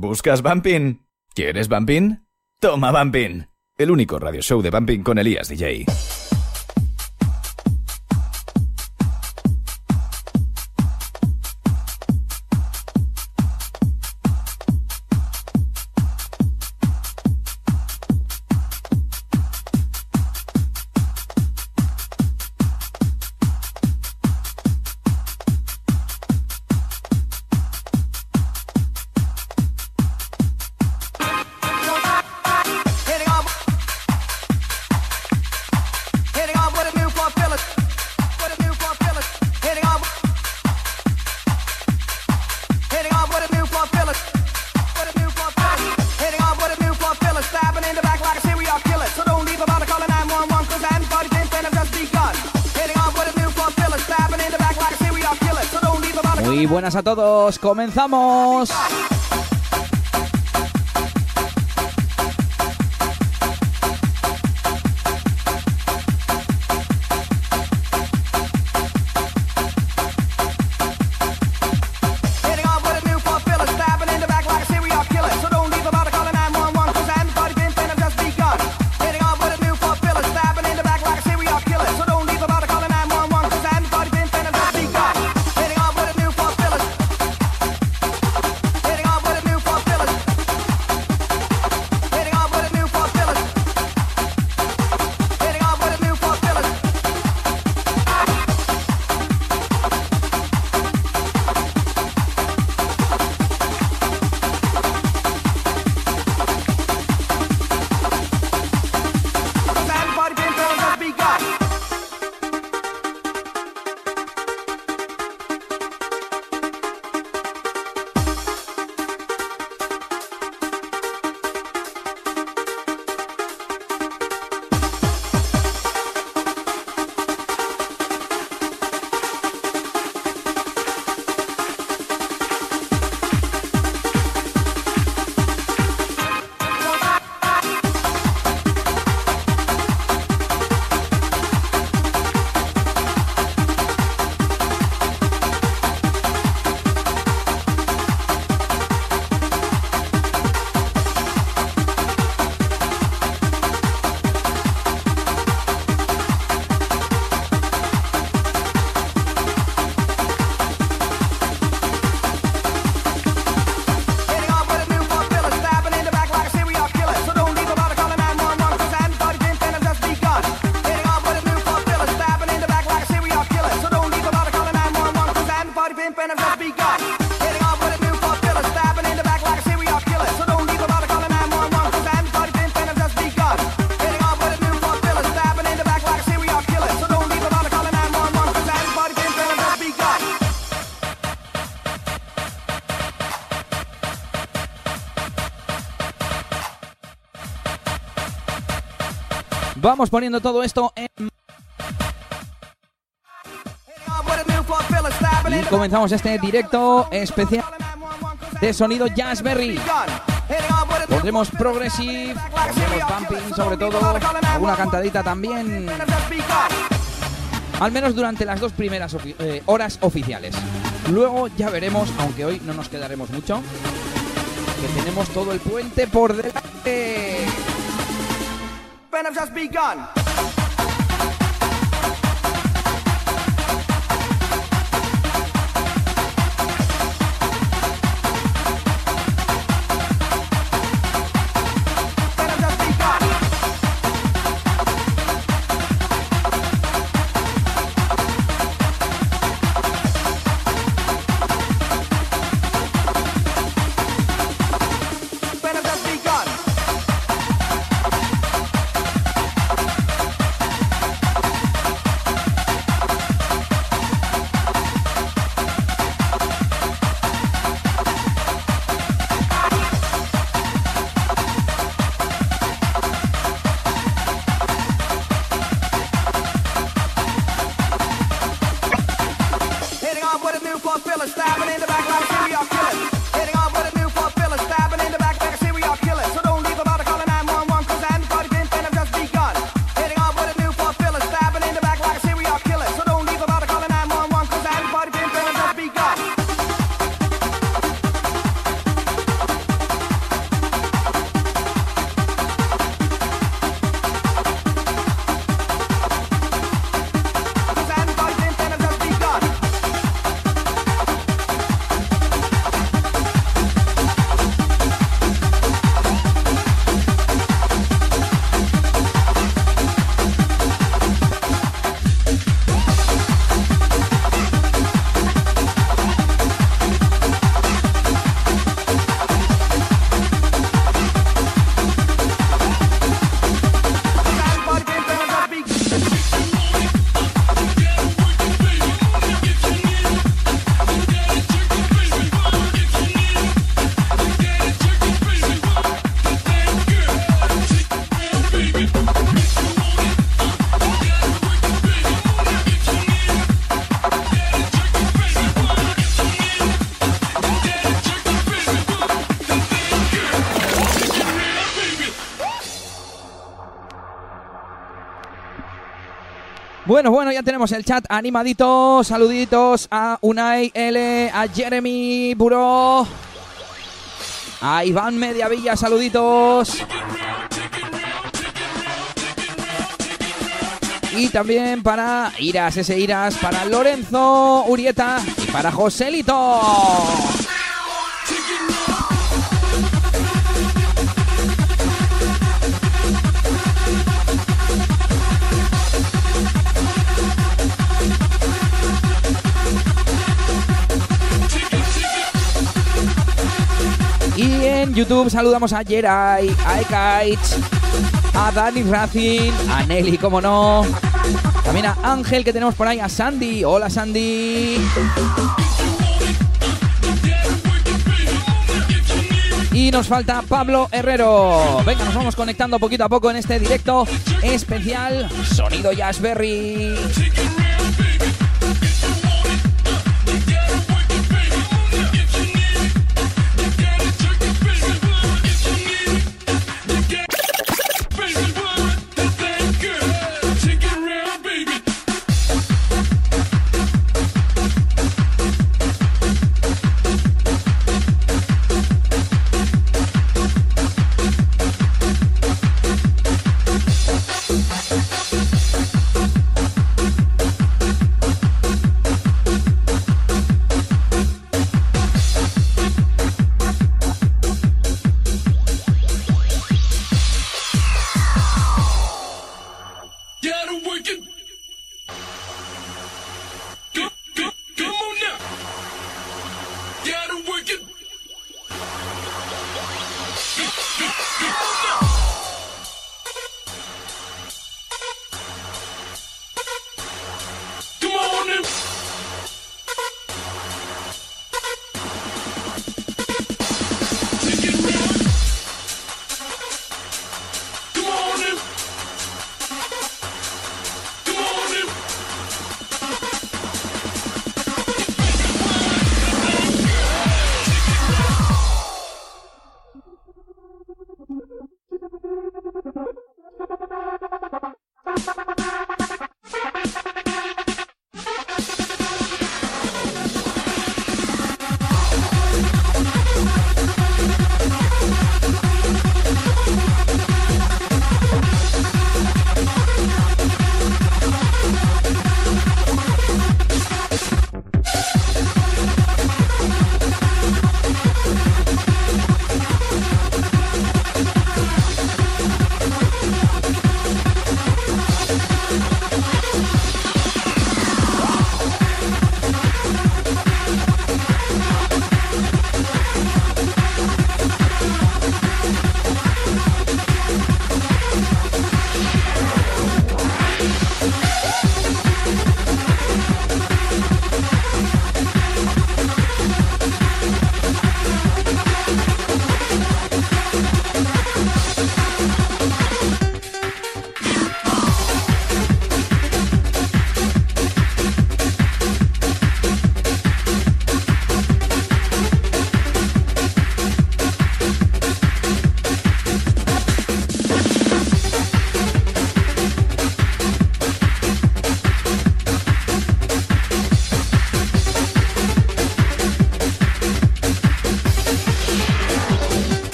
¿Buscas Bumping? ¿Quieres Bumping? Toma Bumping, el único radio show de Bumping con Elías DJ. Comenzamos. Vamos poniendo todo esto en... Y comenzamos este directo especial de sonido Jazzberry. Pondremos progressive, pondremos bumping sobre todo, alguna cantadita también. Al menos durante las dos primeras eh, horas oficiales. Luego ya veremos, aunque hoy no nos quedaremos mucho, que tenemos todo el puente por delante. kingdom's has begun. Bueno, bueno, ya tenemos el chat animadito. Saluditos a Unai L, a Jeremy Buró, a Iván Mediavilla, saluditos. Y también para Iras, ese Iras, para Lorenzo Urieta y para Joselito. YouTube saludamos a Jerai, a Ekaich, a Dani Racing, a Nelly, como no. También a Ángel que tenemos por ahí, a Sandy. Hola Sandy. Y nos falta Pablo Herrero. Venga, nos vamos conectando poquito a poco en este directo especial Sonido Jazzberry.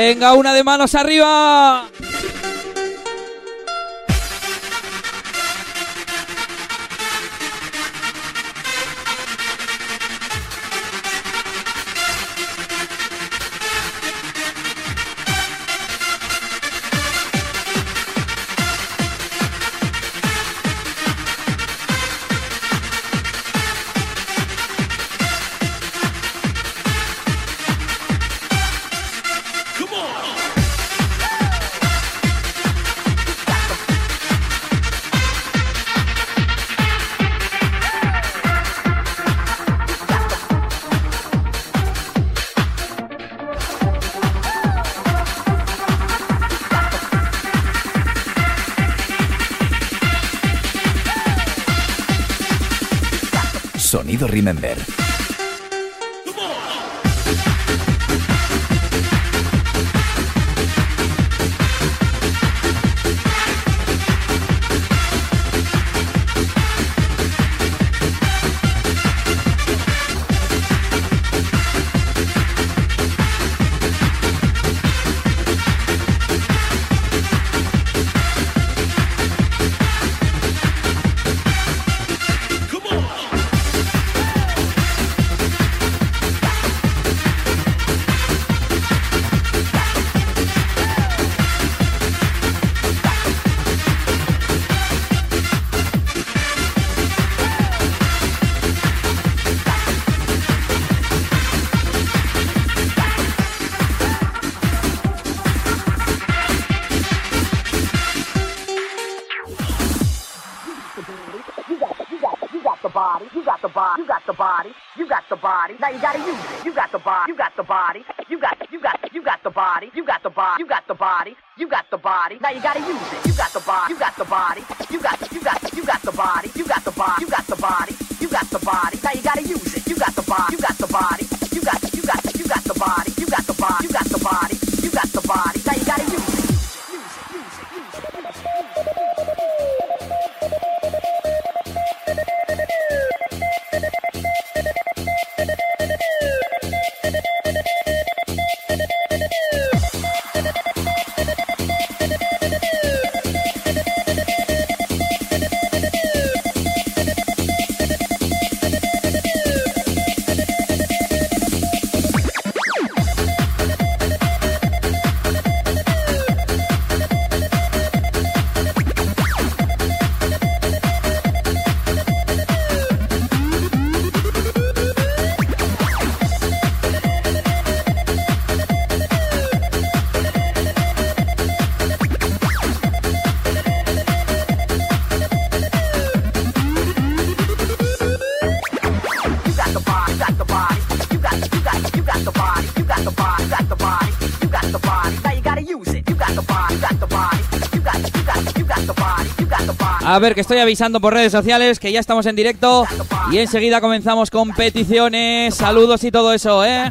Venga, una de manos arriba. Remember. A ver, que estoy avisando por redes sociales que ya estamos en directo y enseguida comenzamos con peticiones, saludos y todo eso, ¿eh?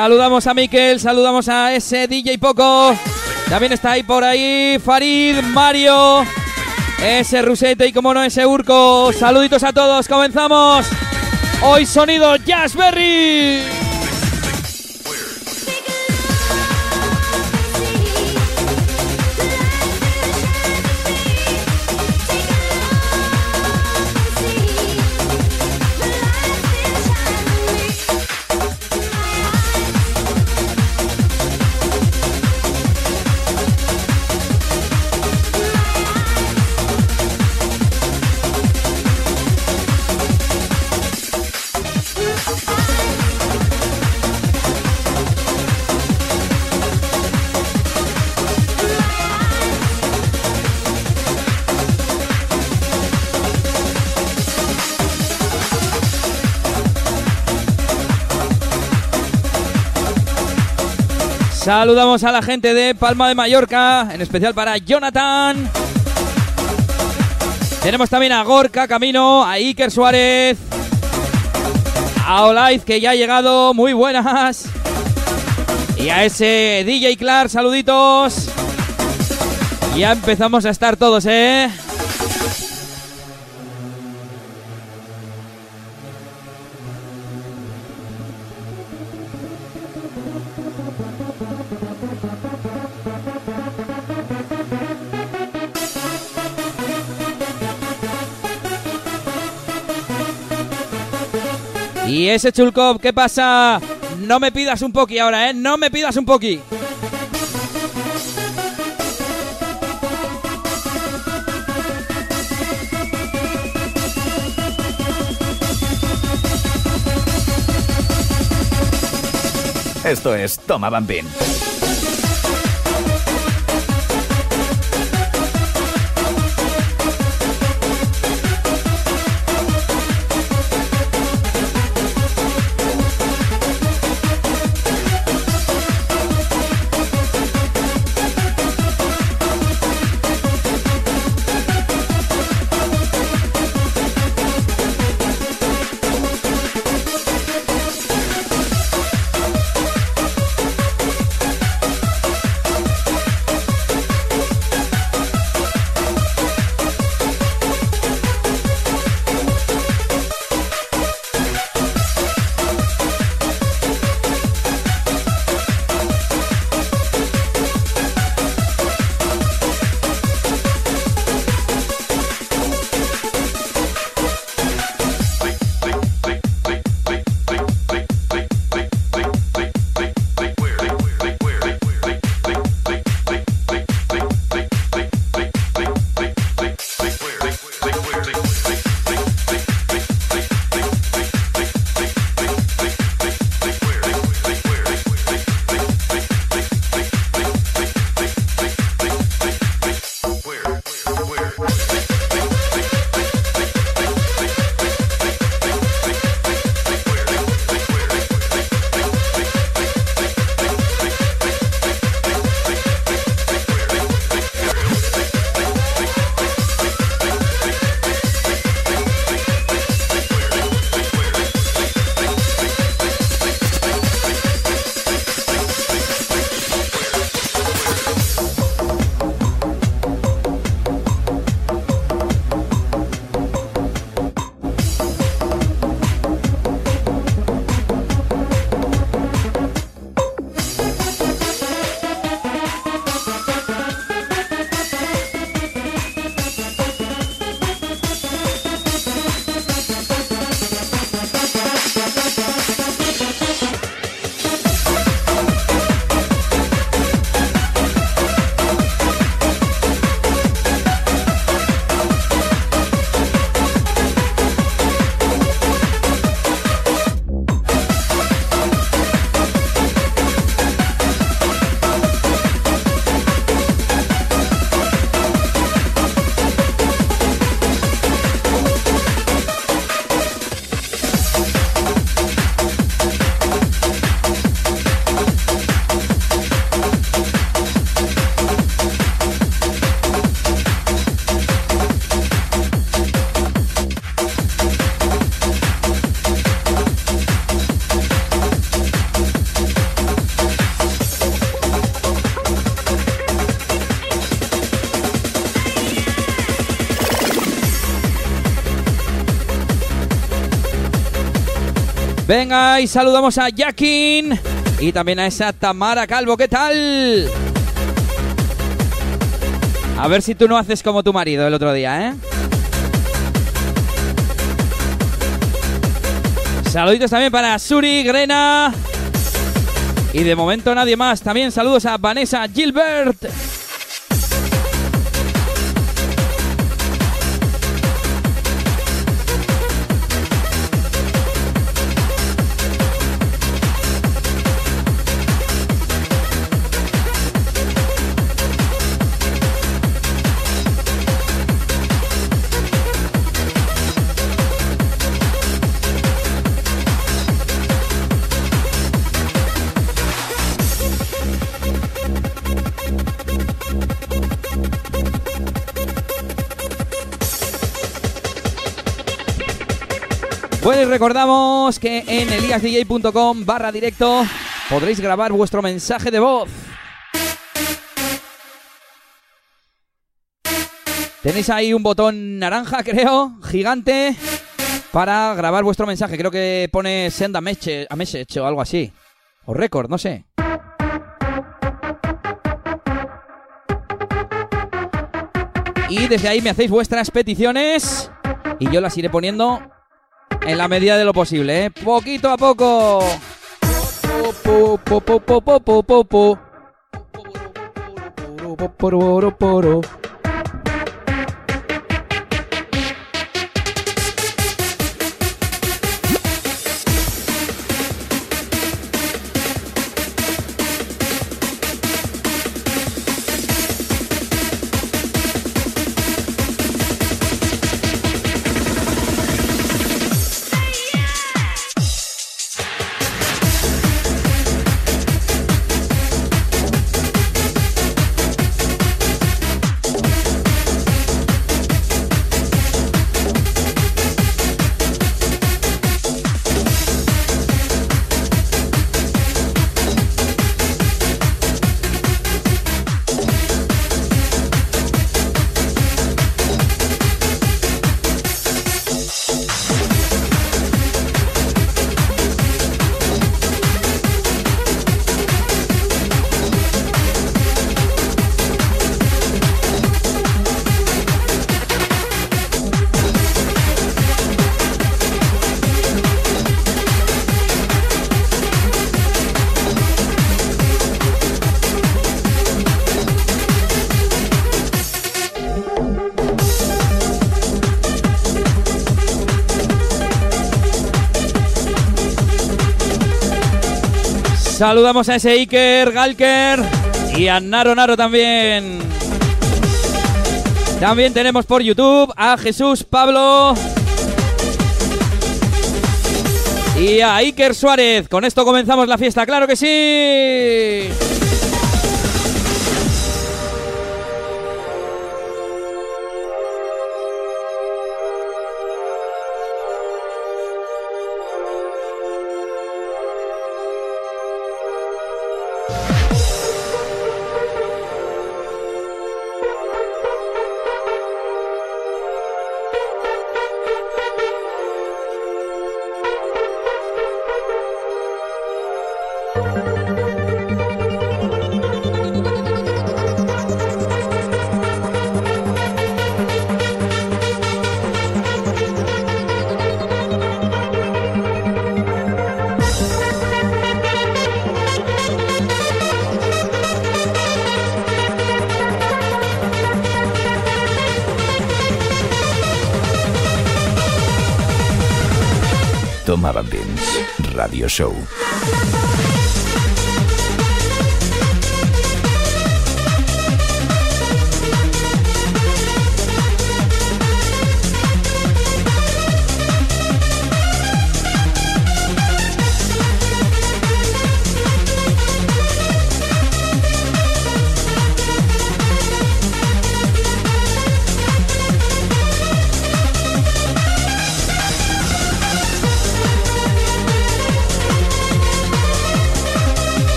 Saludamos a Miquel, saludamos a ese DJ Poco. También está ahí por ahí Farid, Mario, ese Rusete y como no ese Urco. Saluditos a todos, comenzamos. Hoy sonido Jazzberry. Saludamos a la gente de Palma de Mallorca, en especial para Jonathan. Tenemos también a Gorka Camino, a Iker Suárez, a Olaiz que ya ha llegado, muy buenas. Y a ese DJ Clark, saluditos. Ya empezamos a estar todos, ¿eh? Ese Chulkov, ¿qué pasa? No me pidas un poqui ahora, ¿eh? No me pidas un poqui. Esto es Toma Bambín. Venga, y saludamos a Jakin y también a esa Tamara Calvo. ¿Qué tal? A ver si tú no haces como tu marido el otro día, ¿eh? Saluditos también para Suri, Grena. Y de momento nadie más. También saludos a Vanessa Gilbert. Recordamos que en eliasdj.com barra directo podréis grabar vuestro mensaje de voz. Tenéis ahí un botón naranja, creo, gigante, para grabar vuestro mensaje. Creo que pone send a a message o algo así. O record, no sé. Y desde ahí me hacéis vuestras peticiones y yo las iré poniendo en la medida de lo posible, ¿eh? Poquito a poco. Saludamos a ese Iker Galker y a Naro Naro también. También tenemos por YouTube a Jesús Pablo y a Iker Suárez. Con esto comenzamos la fiesta, claro que sí. Radio Show.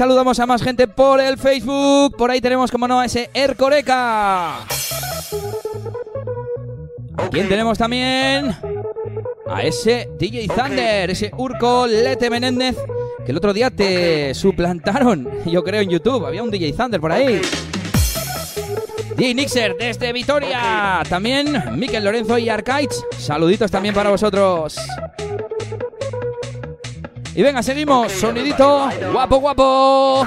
saludamos a más gente por el Facebook. Por ahí tenemos, como no, a ese Ercoreca. ¿A quién tenemos también? A ese DJ Thunder, ese Urco Lete Menéndez, que el otro día te suplantaron, yo creo, en YouTube. Había un DJ Thunder por ahí. DJ Nixer desde Vitoria. También Miquel Lorenzo y Arcaids. Saluditos también para vosotros. Y venga, seguimos. Sonidito guapo, guapo.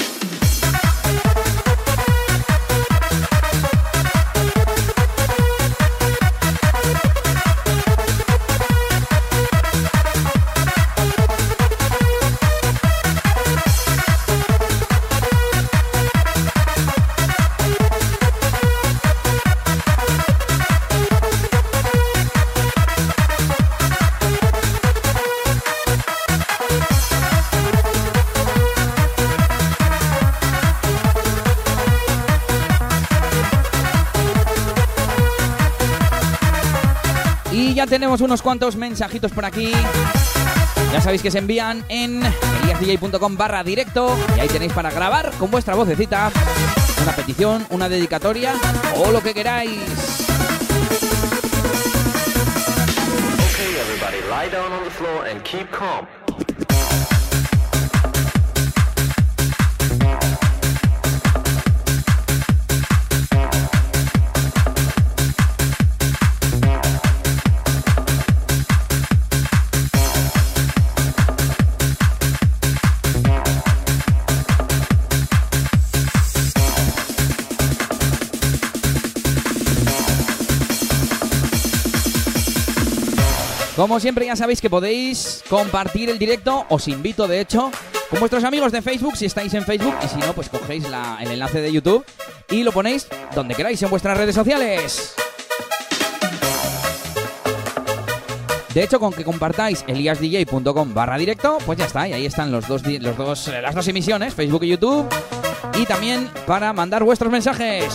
Unos cuantos mensajitos por aquí. Ya sabéis que se envían en eliasdj.com barra directo y ahí tenéis para grabar con vuestra vocecita una petición, una dedicatoria o lo que queráis. Como siempre ya sabéis que podéis compartir el directo, os invito de hecho con vuestros amigos de Facebook si estáis en Facebook y si no pues cogéis la- el enlace de YouTube y lo ponéis donde queráis en vuestras redes sociales. De hecho, con que compartáis eliasdj.com barra directo, pues ya está, y ahí están los los dos, eh, las dos emisiones, Facebook y YouTube, y también para mandar vuestros mensajes.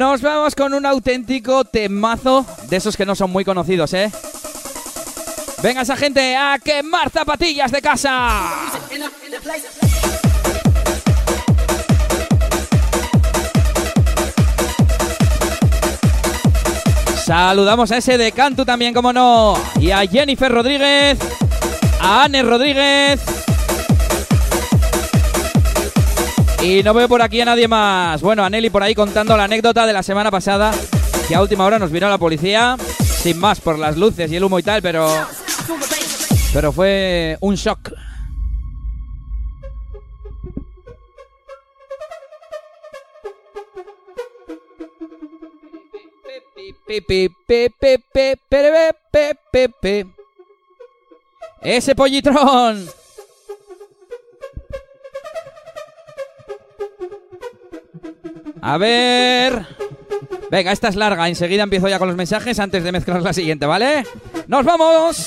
Nos vamos con un auténtico temazo de esos que no son muy conocidos, ¿eh? Venga esa gente a quemar zapatillas de casa. Saludamos a ese de Cantu también, como no. Y a Jennifer Rodríguez. A Anne Rodríguez. Y no veo por aquí a nadie más. Bueno, a Nelly por ahí contando la anécdota de la semana pasada, que a última hora nos vino la policía, sin más por las luces y el humo y tal, pero. Pero fue un shock. Ese pollitrón. A ver. Venga, esta es larga. Enseguida empiezo ya con los mensajes antes de mezclar la siguiente, ¿vale? ¡Nos vamos!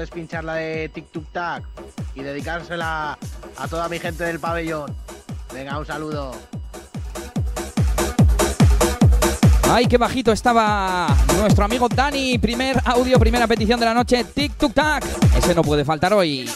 puedes pinchar la de Tic Tuc Tac y dedicársela a toda mi gente del pabellón. Venga, un saludo. ¡Ay, qué bajito estaba nuestro amigo Dani! Primer audio, primera petición de la noche. Tic Tuc Tac. Ese no puede faltar hoy.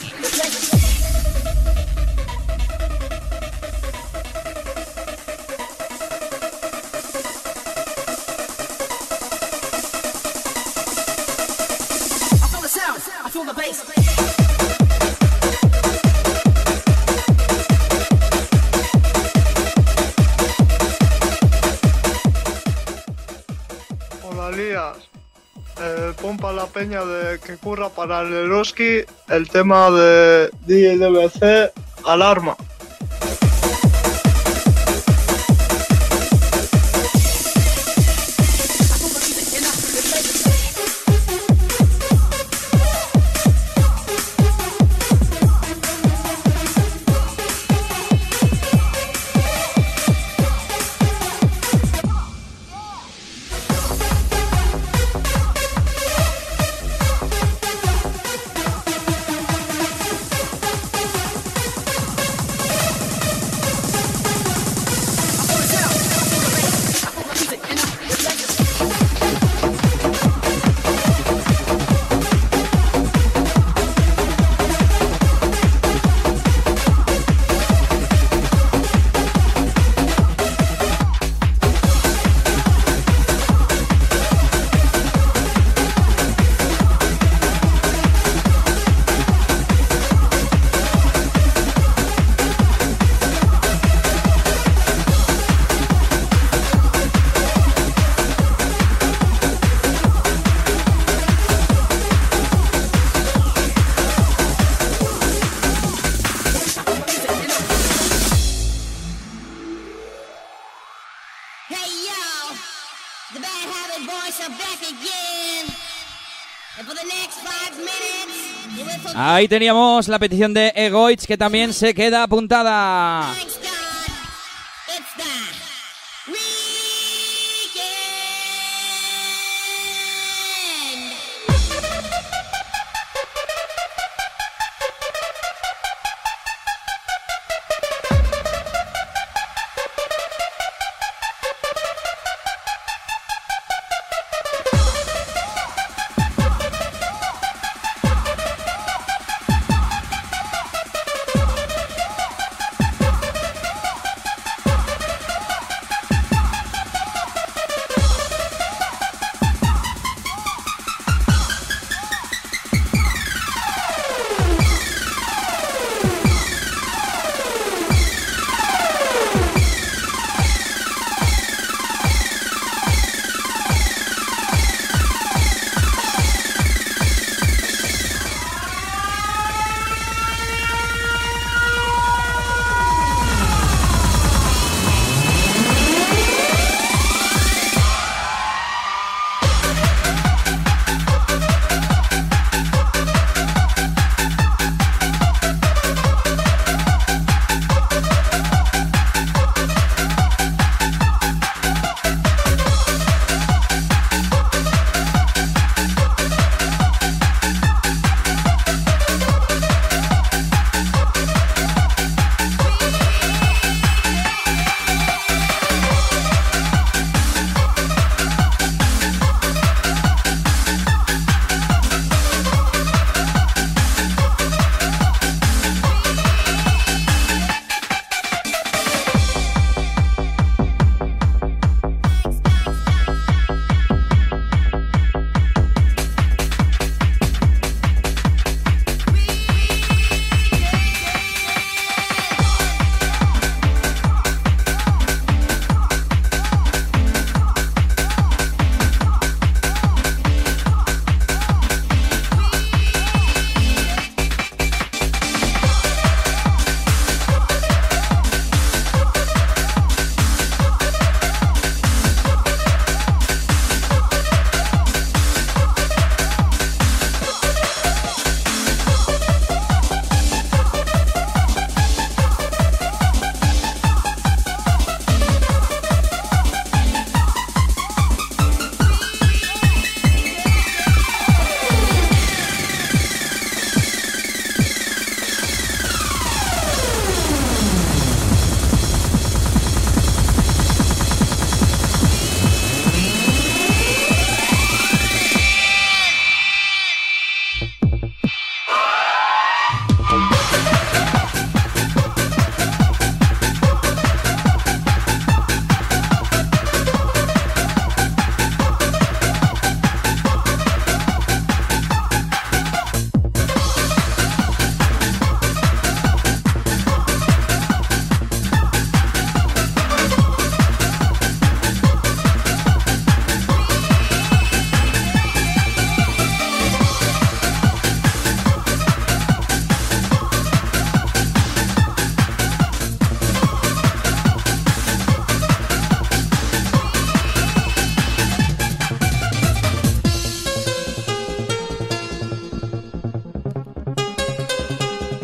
De que curra para el Eroski el tema de DLBC Alarma. Ahí teníamos la petición de Egoitz que también se queda apuntada.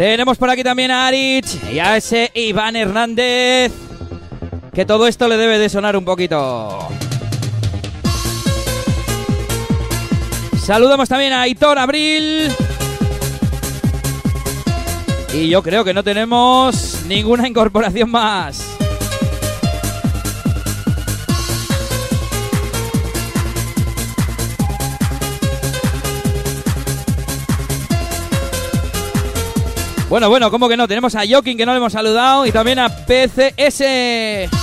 Tenemos por aquí también a Aritz y a ese Iván Hernández. Que todo esto le debe de sonar un poquito. Saludamos también a Aitor Abril. Y yo creo que no tenemos ninguna incorporación más. Bueno, bueno, ¿cómo que no? Tenemos a Jokin que no le hemos saludado y también a PCS.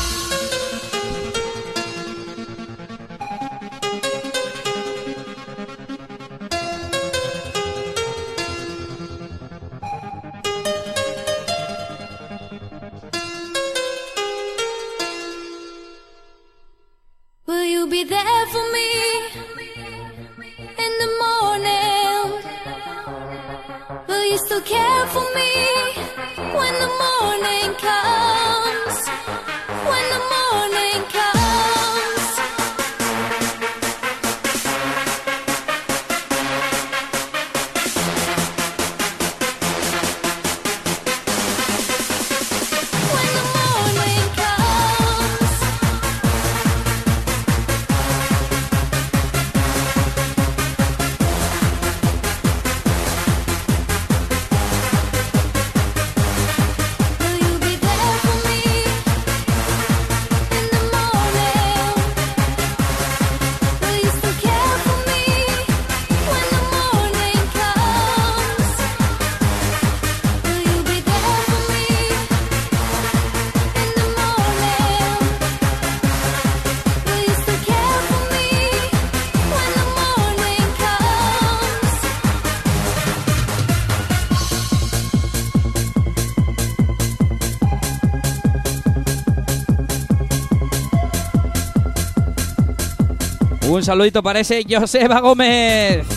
Un saludito para ese Joseba Gómez.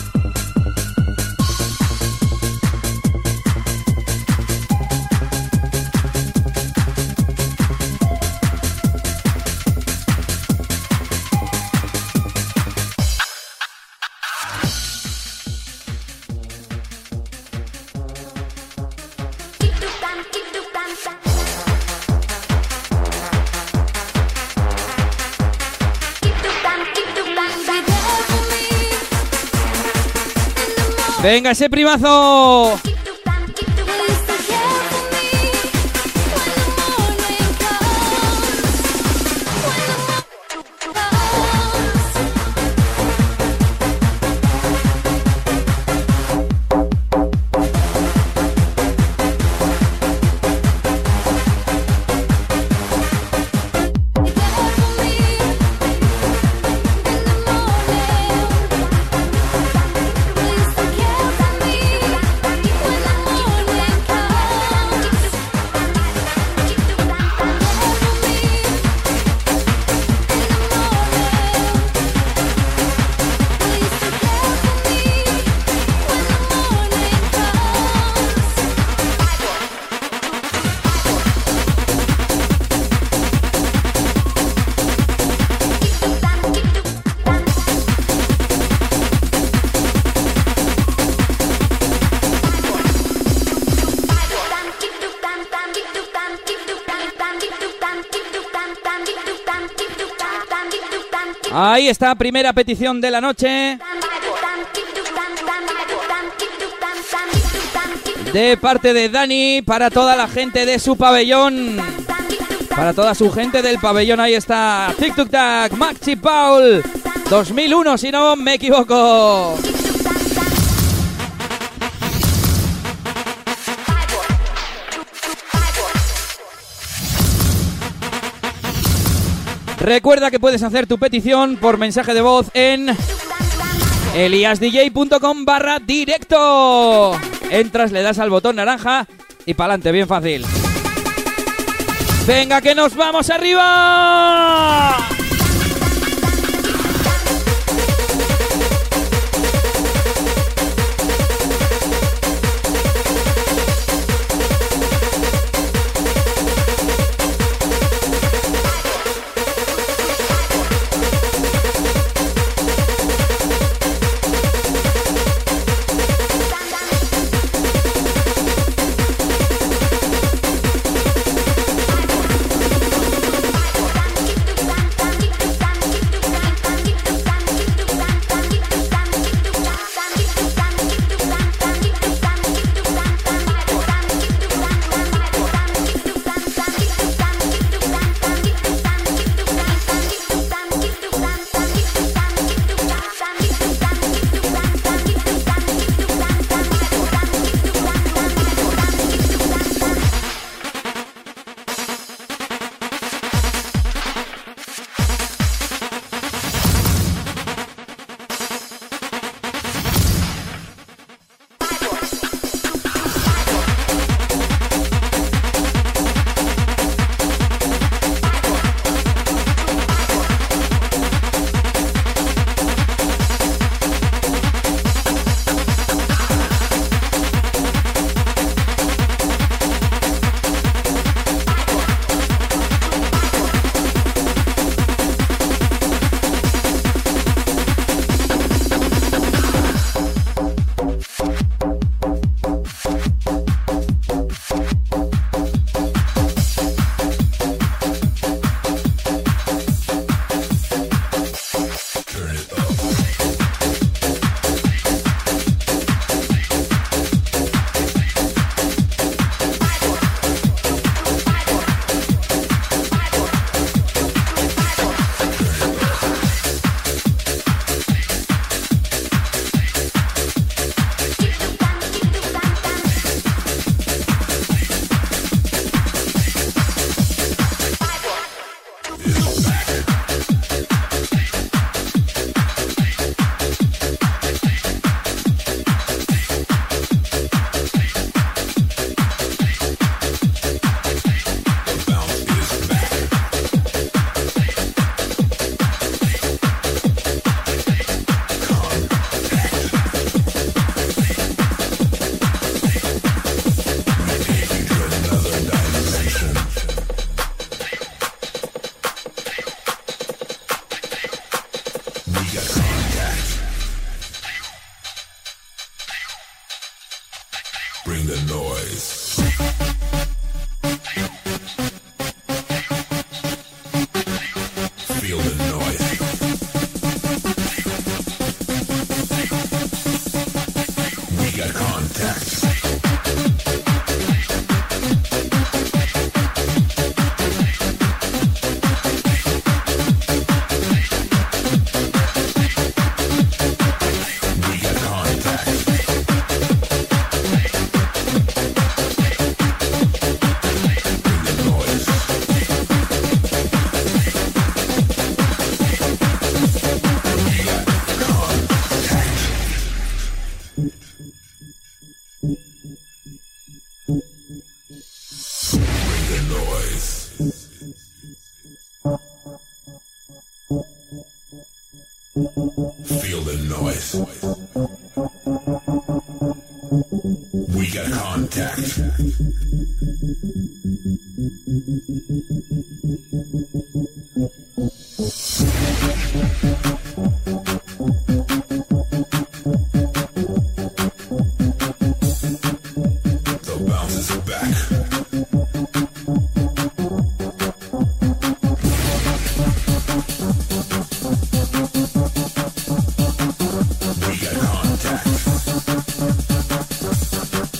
Venga, ese primazo. Está, primera petición de la noche. De parte de Dani para toda la gente de su pabellón. Para toda su gente del pabellón, ahí está. Tic Tac, Maxi Paul. 2001, si no me equivoco. Recuerda que puedes hacer tu petición por mensaje de voz en eliasdj.com barra directo. Entras, le das al botón naranja y pa'lante, bien fácil. Venga, que nos vamos arriba.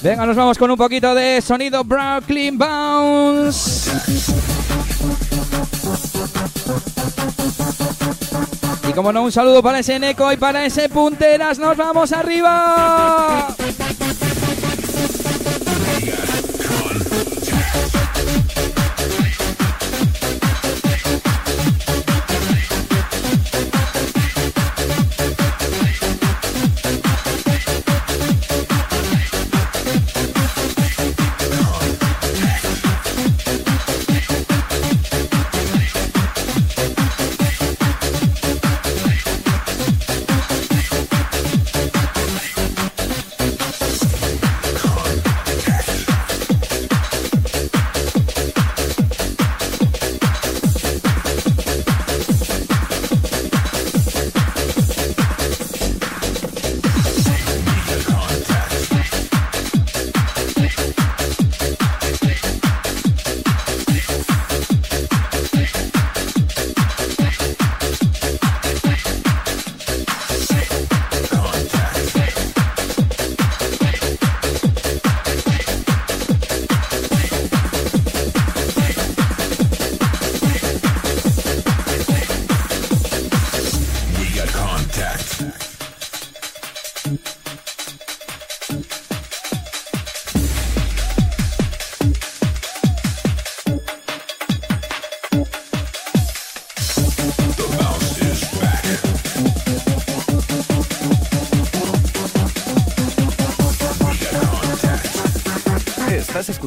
Venga, nos vamos con un poquito de sonido Brooklyn Bounce. Y como no, un saludo para ese Neko y para ese Punteras. ¡Nos vamos arriba!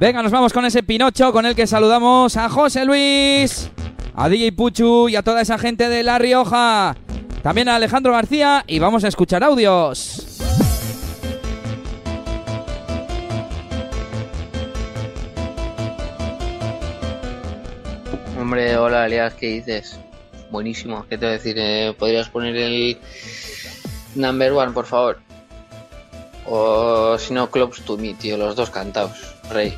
Venga, nos vamos con ese Pinocho con el que saludamos a José Luis, a DJ Puchu y a toda esa gente de La Rioja. También a Alejandro García y vamos a escuchar audios. Hombre, hola Elias, ¿qué dices? Buenísimo, ¿qué te voy a decir? Eh, ¿Podrías poner el number one, por favor? O si no, Clubs to Me, tío, los dos cantados. Rey,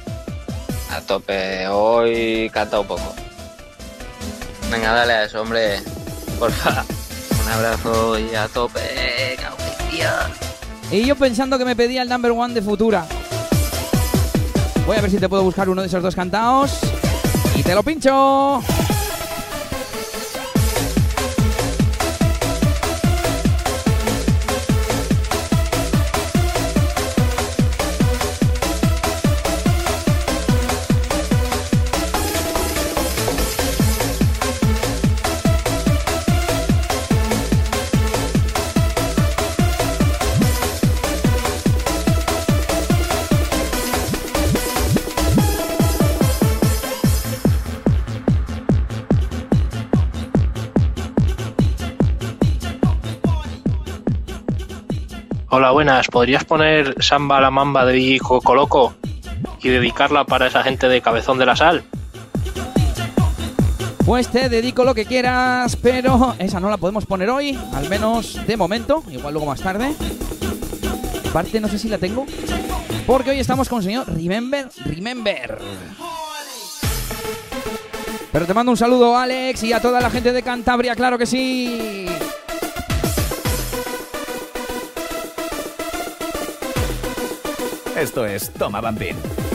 tope, hoy cantado poco. Venga, dale a eso, hombre, porfa. Un abrazo y a tope. Y yo pensando que me pedía el number one de Futura. Voy a ver si te puedo buscar uno de esos dos cantados. Y te lo pincho. Hola, buenas. ¿Podrías poner Samba la Mamba de DJ Coco Loco? y dedicarla para esa gente de Cabezón de la Sal. Pues te dedico lo que quieras, pero esa no la podemos poner hoy, al menos de momento, igual luego más tarde. Parte no sé si la tengo, porque hoy estamos con el señor Remember, Remember. Pero te mando un saludo, Alex, y a toda la gente de Cantabria, claro que sí. Esto es Toma Bambín.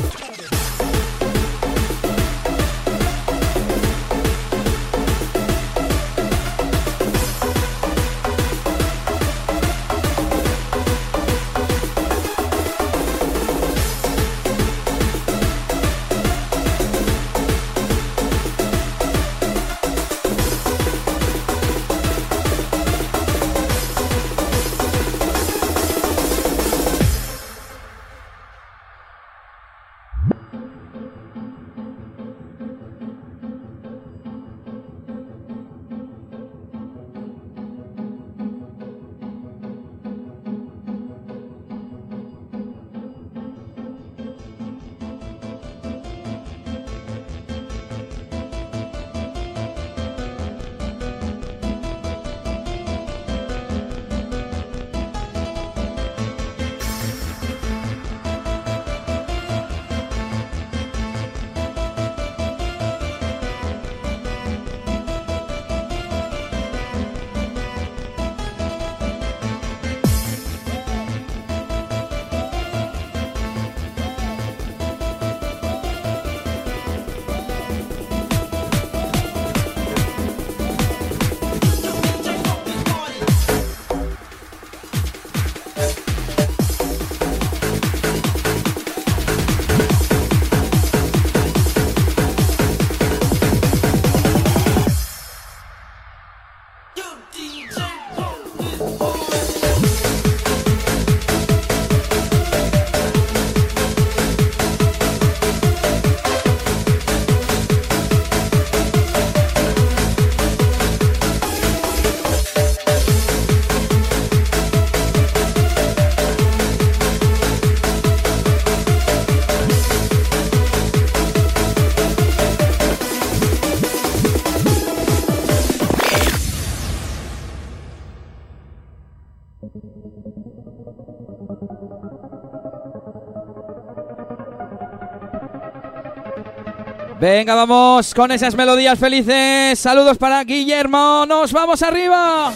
Venga, vamos con esas melodías felices. Saludos para Guillermo. Nos vamos arriba.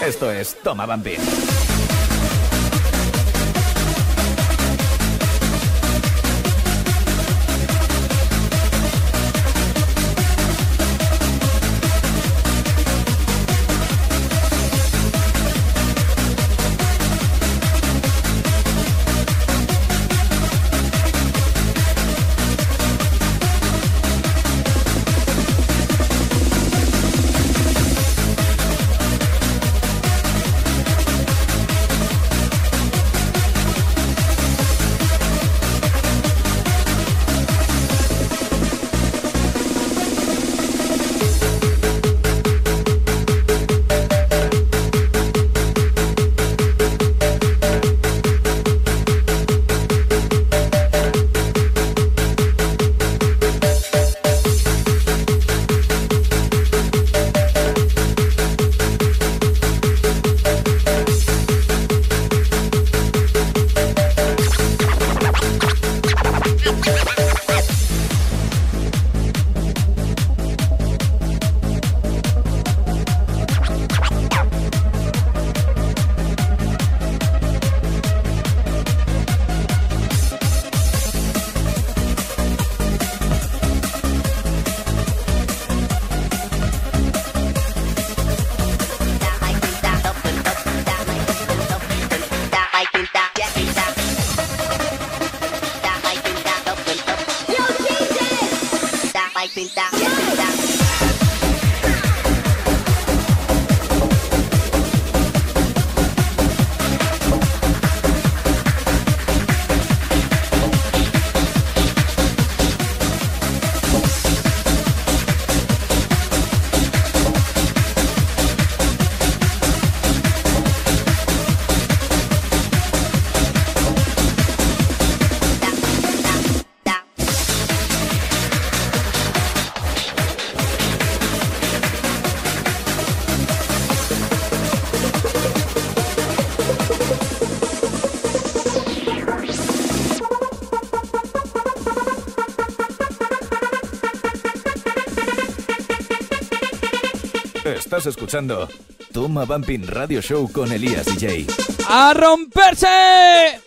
Esto es Toma Bambín. Estás escuchando Toma Bumping Radio Show con Elías DJ. ¡A romperse!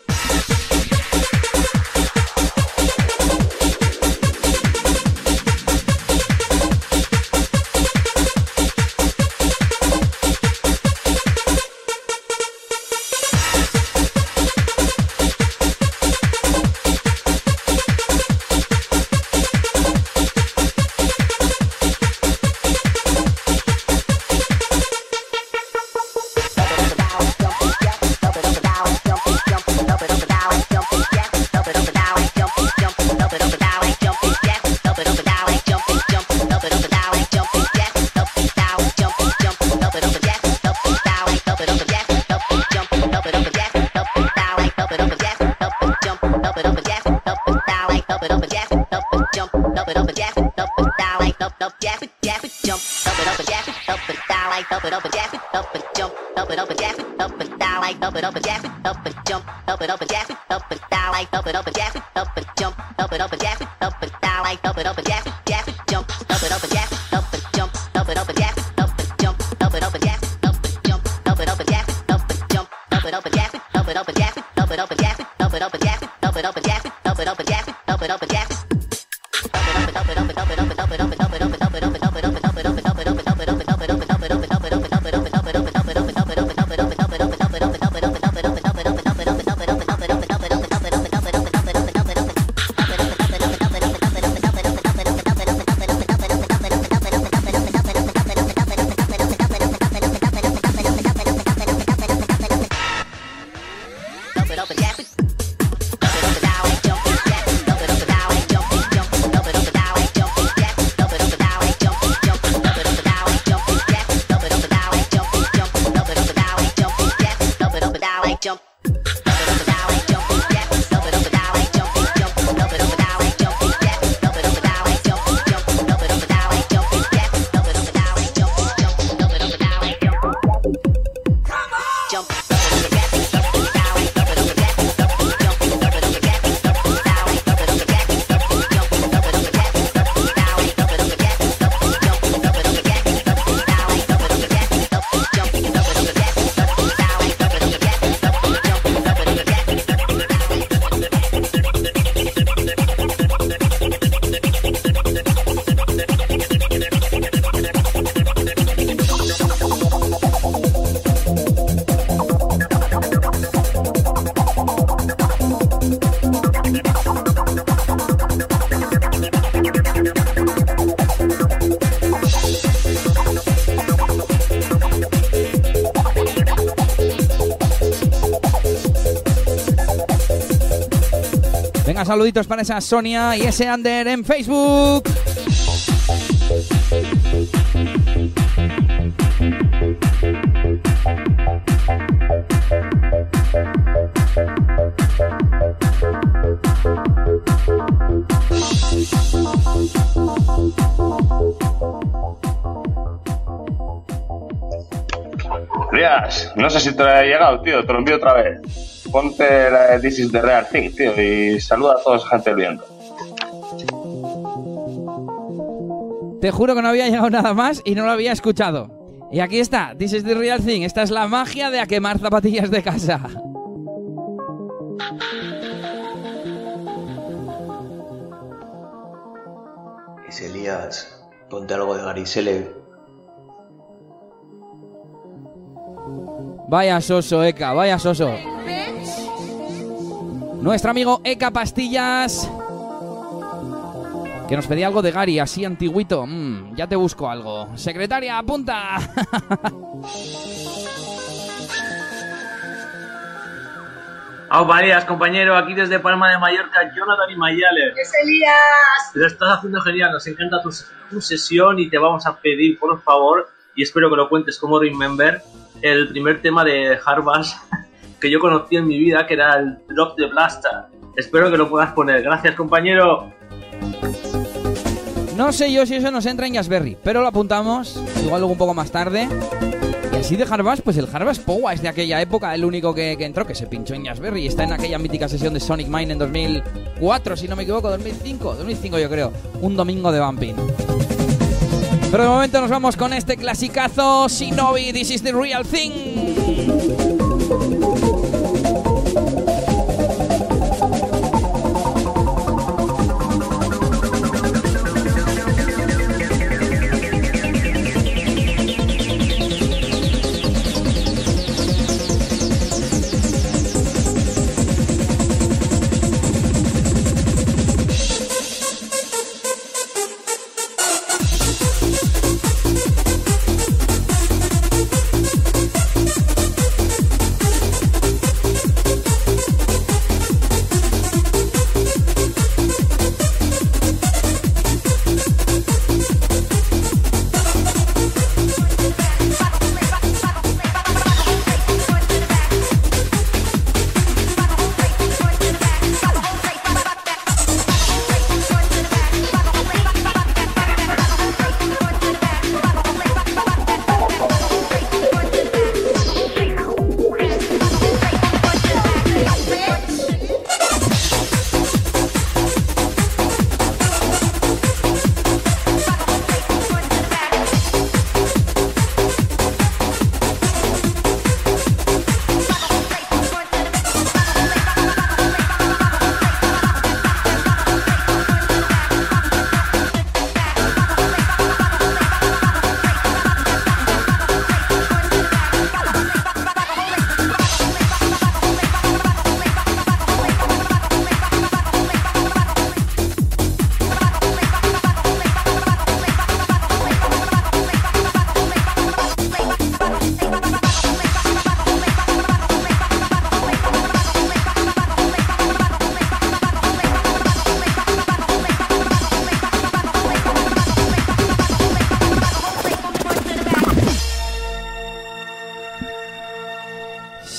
Saluditos para esa Sonia y ese Ander en Facebook. No sé si te ha llegado, tío, te lo envío otra vez. Ponte la This is the Real Thing, tío, y saluda a toda esa gente viendo. Te juro que no había llegado nada más y no lo había escuchado. Y aquí está, This is the real thing. Esta es la magia de a quemar zapatillas de casa. Es Elías, ponte algo de Garisele. Vaya soso, Eka, vaya soso. Nuestro amigo Eka Pastillas. Que nos pedía algo de Gary, así antiguito. Mm, ya te busco algo. Secretaria, apunta. Au, Marías, compañero, aquí desde Palma de Mallorca, Jonathan y Mayales. ¡Es Elías! Lo estás haciendo genial, nos encanta tu, tu sesión y te vamos a pedir, por favor, y espero que lo cuentes como Remember, el primer tema de Harbass que yo conocí en mi vida, que era el Drop the Blaster. Espero que lo puedas poner. Gracias, compañero. No sé yo si eso nos entra en Jazzberry, pero lo apuntamos, igual luego un poco más tarde. Y así de Harbass, pues el Harbass Powa es de aquella época, el único que, que entró, que se pinchó en Jazzberry y está en aquella mítica sesión de Sonic Mine en 2004, si no me equivoco, 2005, 2005 yo creo, un domingo de Bumping. Pero de momento nos vamos con este clasicazo Shinobi, This is the real thing.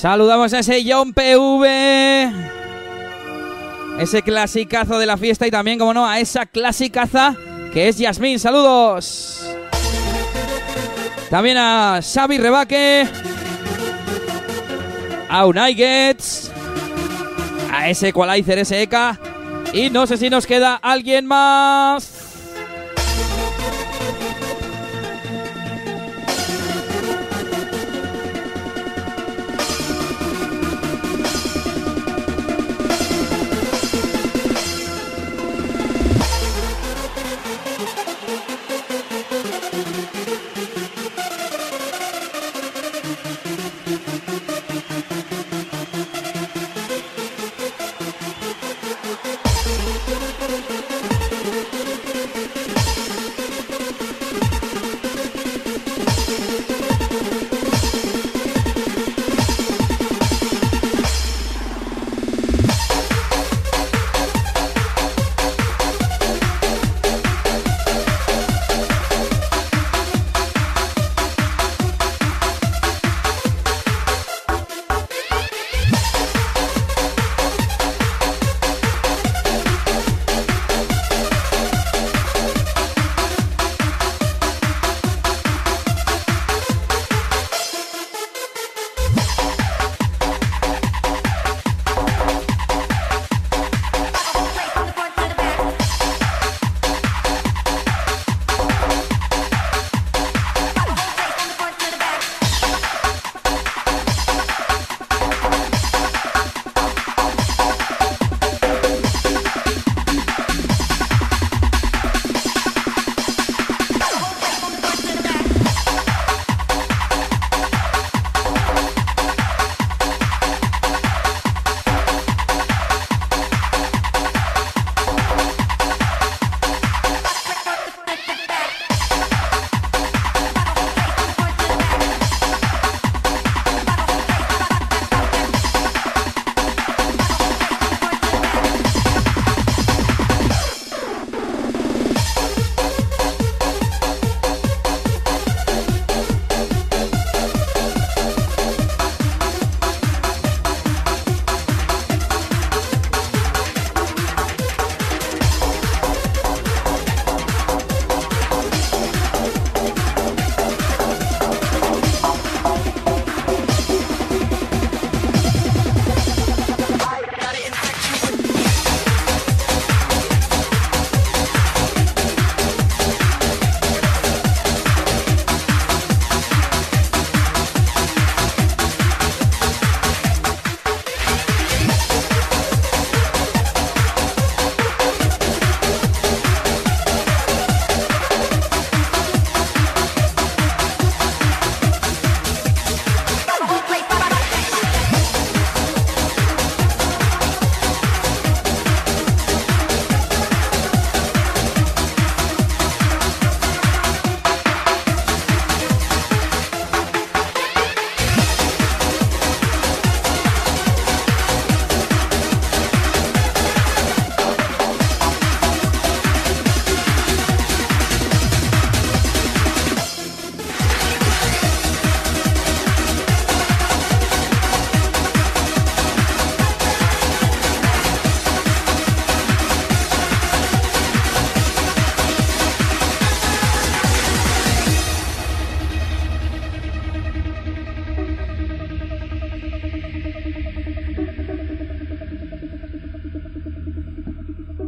Saludamos a ese John PV. Ese clasicazo de la fiesta y también, como no, a esa clasicaza que es Yasmín. Saludos. También a Xavi Rebaque. A Unai Getz. A ese Equalizer SEK. Y no sé si nos queda alguien más.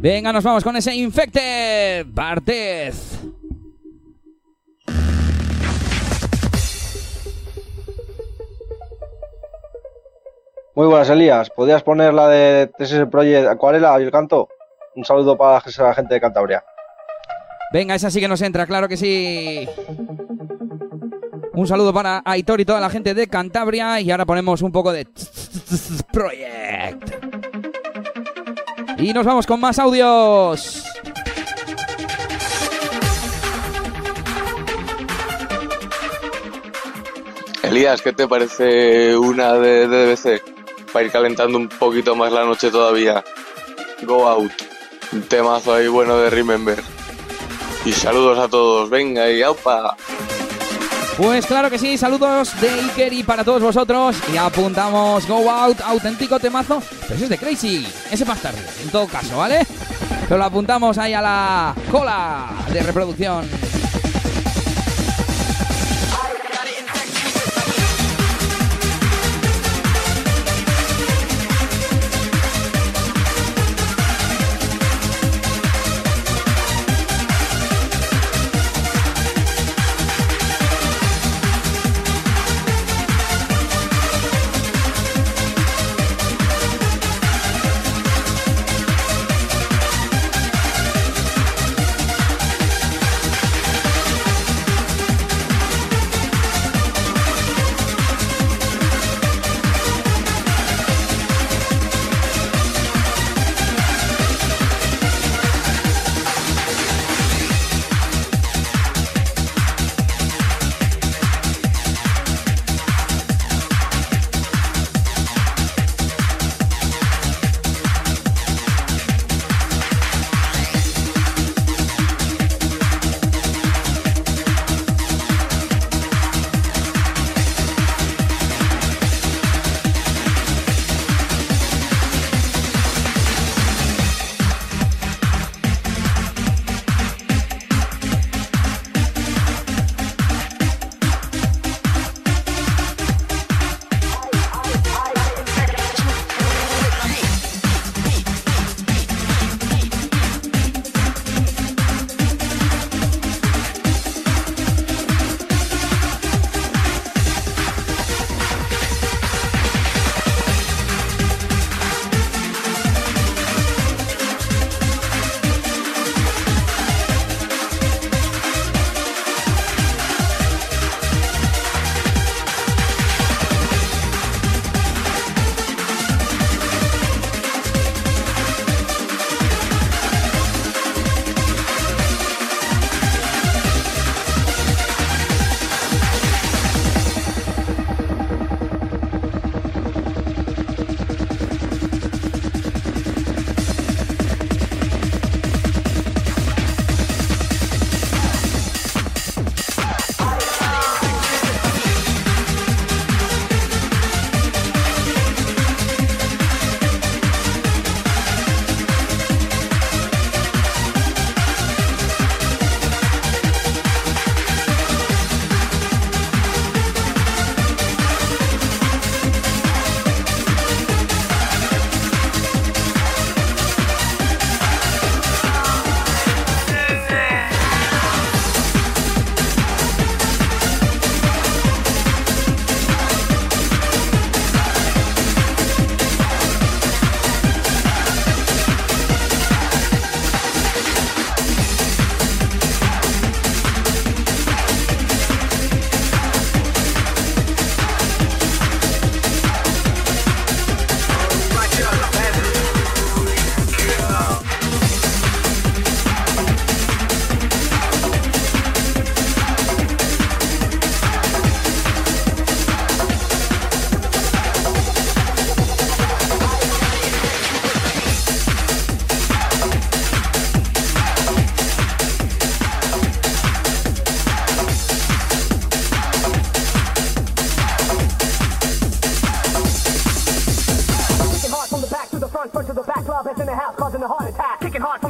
Venga, nos vamos con ese Infected Bartez. Muy buenas, Elías. ¿Podrías poner la de TSS Project Acuarela y el canto? Un saludo para la gente de Cantabria. Venga, esa sí que nos entra, claro que sí. Un saludo para Aitor y toda la gente de Cantabria. Y ahora ponemos un poco de Project. Y nos vamos con más audios. Elías, ¿qué te parece una de DBC? Para ir calentando un poquito más la noche todavía. Go Out. Un temazo ahí bueno de Remember. Y saludos a todos. Venga y aupa. Pues claro que sí, saludos de Iker y para todos vosotros. Y apuntamos Go Out, auténtico temazo. Pero ese es de Crazy, ese más tarde, en todo caso, ¿vale? Pero lo apuntamos ahí a la cola de reproducción.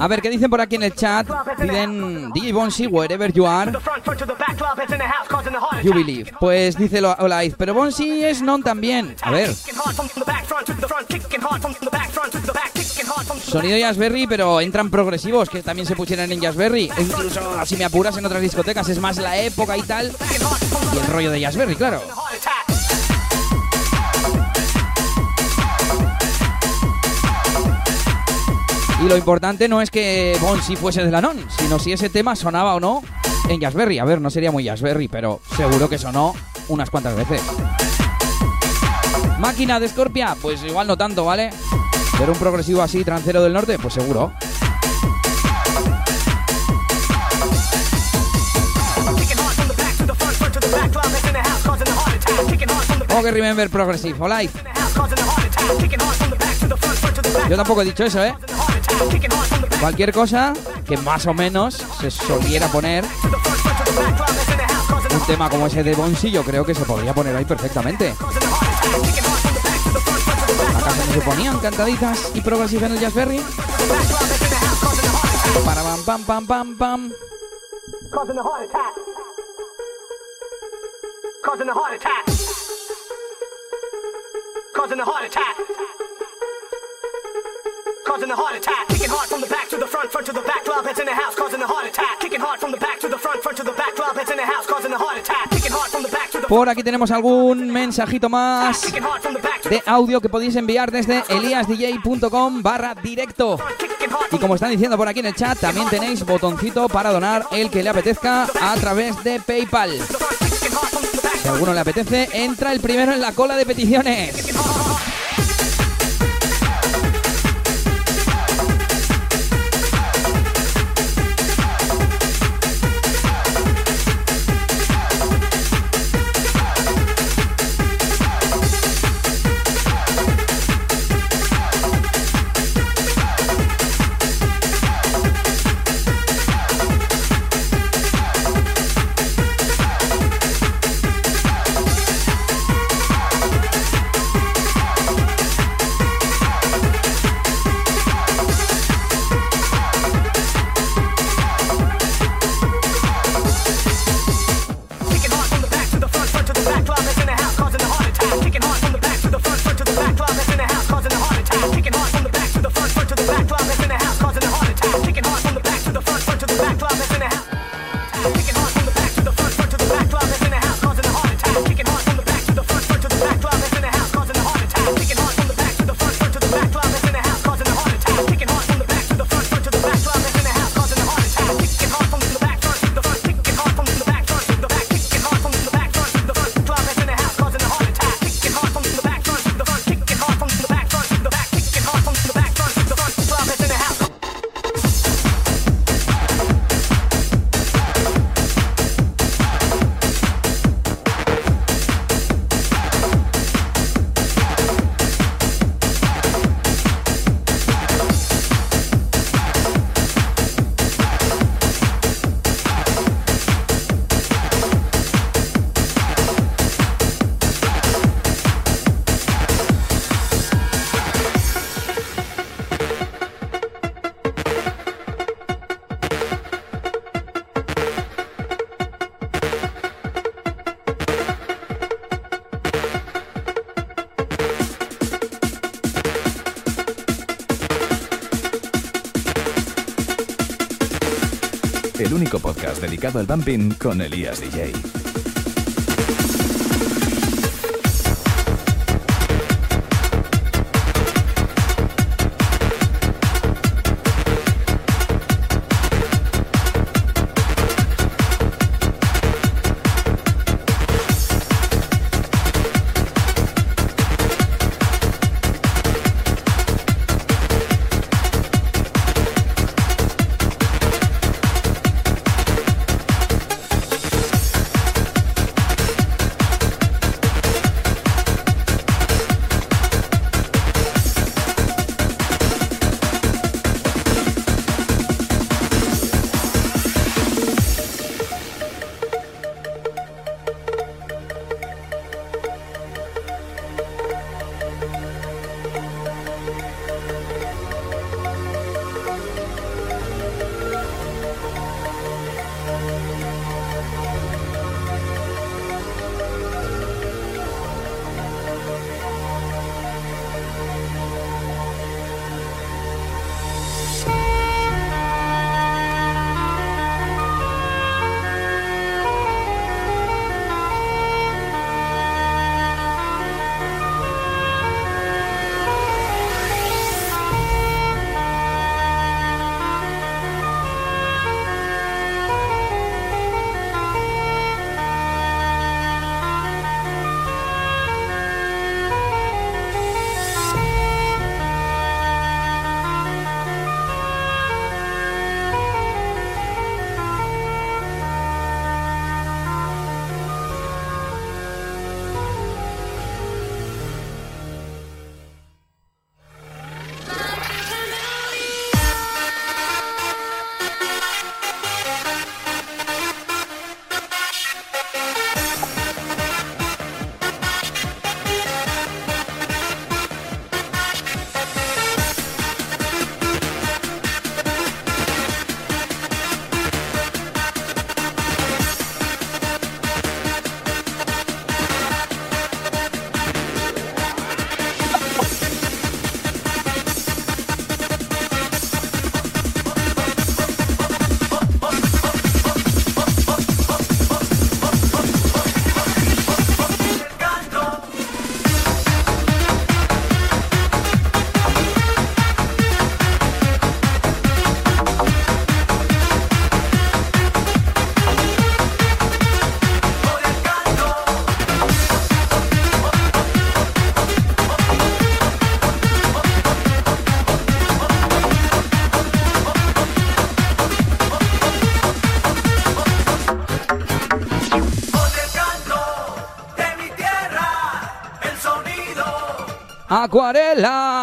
A ver, ¿qué dicen por aquí en el chat? Dicen DJ Bonsi, wherever you are. You believe. Pues dice Olaiz, pero Bonsi es non también. A ver. Sonido Jazzberry, pero entran progresivos que también se pusieron en Jazzberry. Incluso si me apuras en otras discotecas, es más la época y tal. Y el rollo de Jazzberry, claro. Y lo importante no es que Bonsi fuese de Lanón, sino si ese tema sonaba o no en Jazzberry. A ver, no sería muy Jazzberry, pero seguro que sonó unas cuantas veces. Máquina de Scorpia, pues igual no tanto, ¿vale? Pero un progresivo así, trancero del norte, pues seguro. que Remember Progressive Life. Yo tampoco he dicho eso, ¿eh? Cualquier cosa que más o menos se soliera poner. Un tema como ese de Bonsillo creo que se podría poner ahí perfectamente. ¿Acaso no se ponían cantaditas y progresivas en el Jazzberry? Para pam pam pam pam pam. Causing a Por aquí tenemos algún mensajito más de audio que podéis enviar desde eliasdj.com barra directo. Y como están diciendo por aquí en el chat, también tenéis botoncito para donar el que le apetezca a través de PayPal. Si alguno le apetece, entra el primero en la cola de peticiones. Complicado el bumping con Elías DJ. acuarela.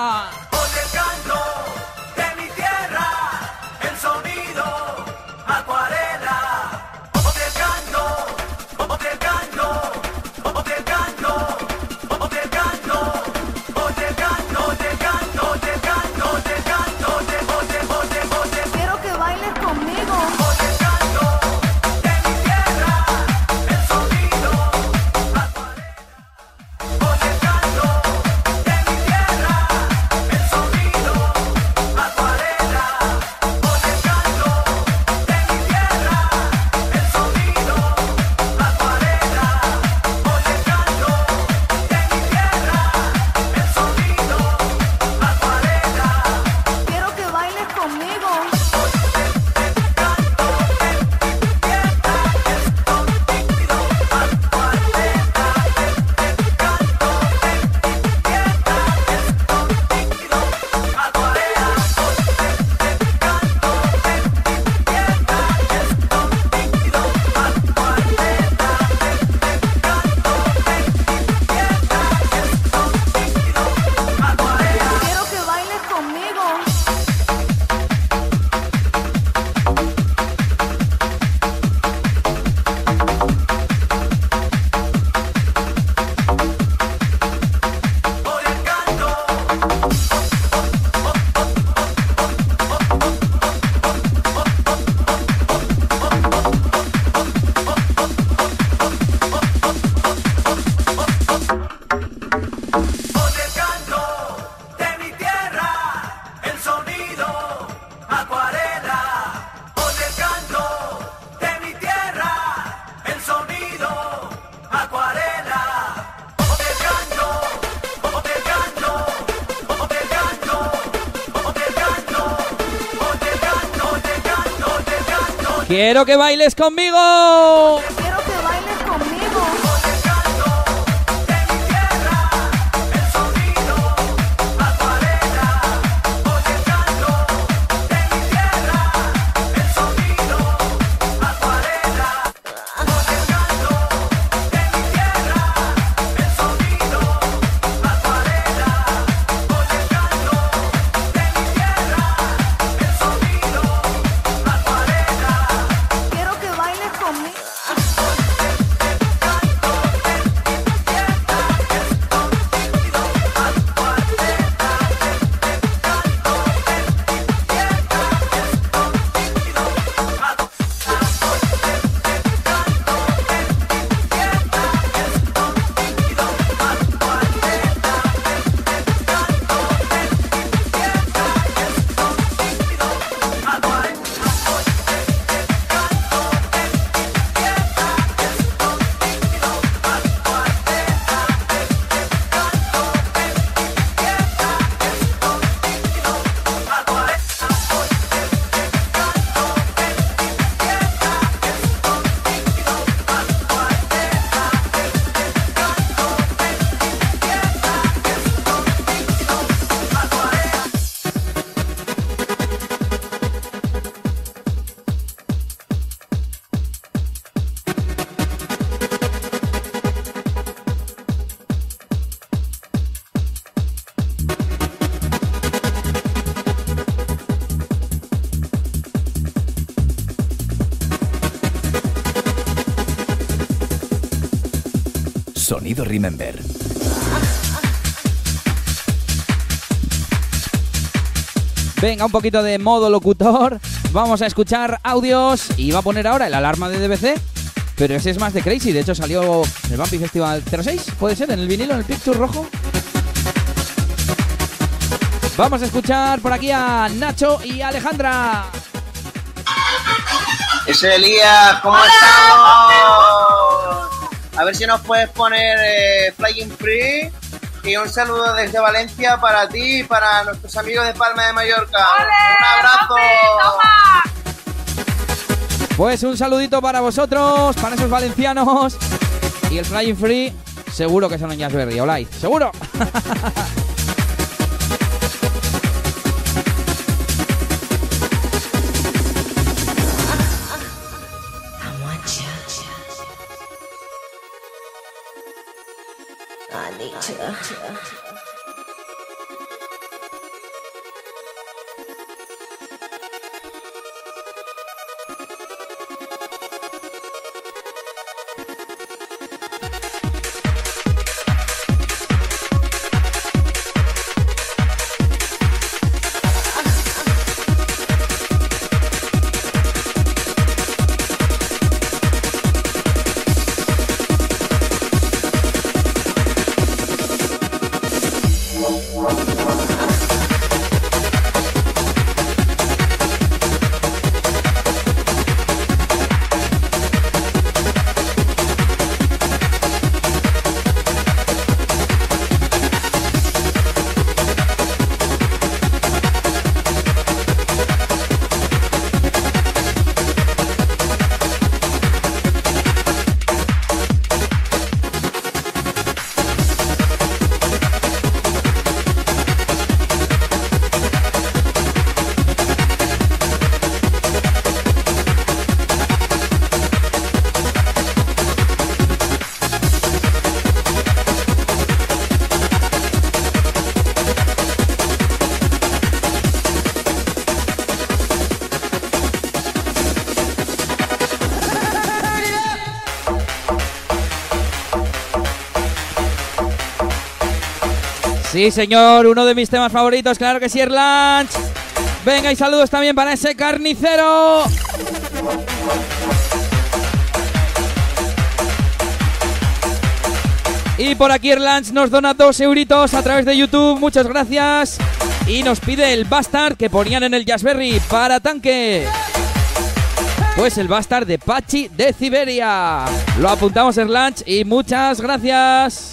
Quiero que bailes conmigo. Sonido Remember. Venga, un poquito de modo locutor. Vamos a escuchar audios y va a poner ahora el alarma de DBC. Pero ese es más de Crazy. De hecho, salió en el Bumpy Festival 06. ¿Puede ser? ¿En el vinilo, en el picture rojo? Vamos a escuchar por aquí a Nacho y Alejandra. Ese Elías, ¿cómo estamos? A ver si nos puedes poner eh, Flying Free. Y un saludo desde Valencia para ti y para nuestros amigos de Palma de Mallorca. Un abrazo. Pues un saludito para vosotros, para esos valencianos. Y el Flying Free, seguro que son en Jazzberry, Olay, seguro. Yeah. Sí, señor, uno de mis temas favoritos, claro que sí, Erlanch. Venga, y saludos también para ese carnicero. Y por aquí Erlanch nos dona dos euritos a través de YouTube, muchas gracias. Y nos pide el Bastard que ponían en el Jazzberry para tanque. Pues el Bastard de Pachi de Siberia. Lo apuntamos Erlanch y muchas gracias.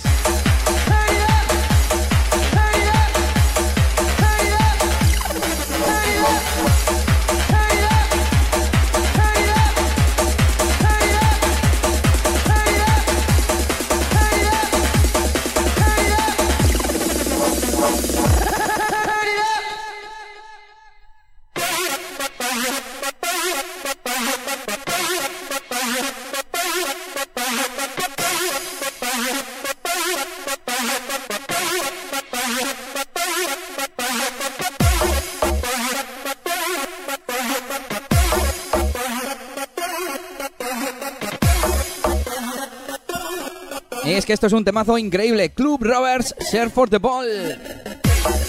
Esto es un temazo increíble. Club Rovers, Share for the Ball.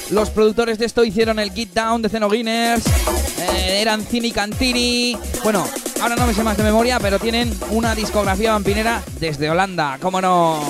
Los productores de esto hicieron el Get Down de Cenoguiners. Eh, eran Cini Cantini. Bueno, ahora no me sé más de memoria, pero tienen una discografía vampinera desde Holanda. ¿Cómo no?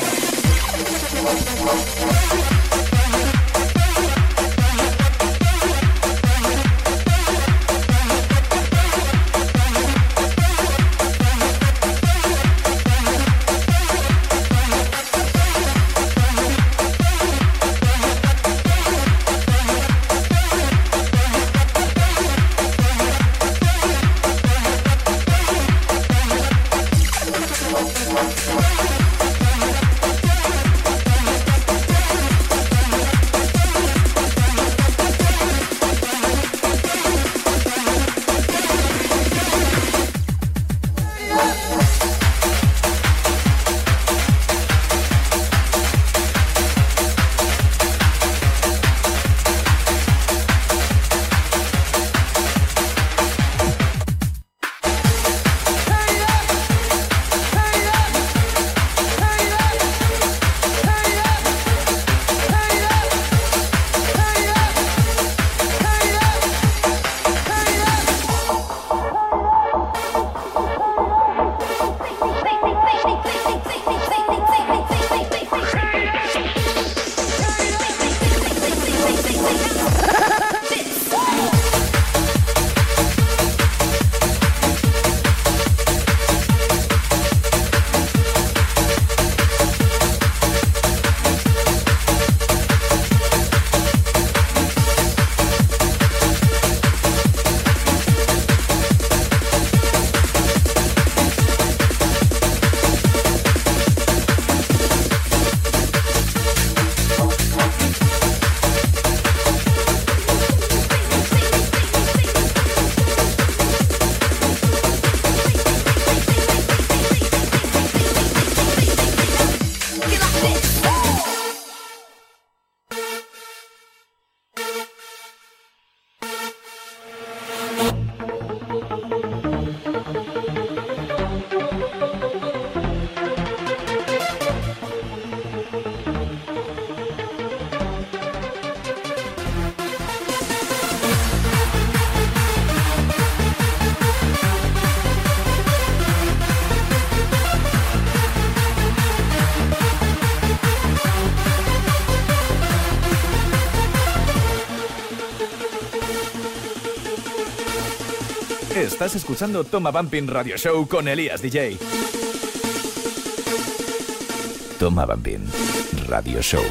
Estás escuchando Toma Bumping Radio Show con Elías DJ. Toma Bumping Radio Show.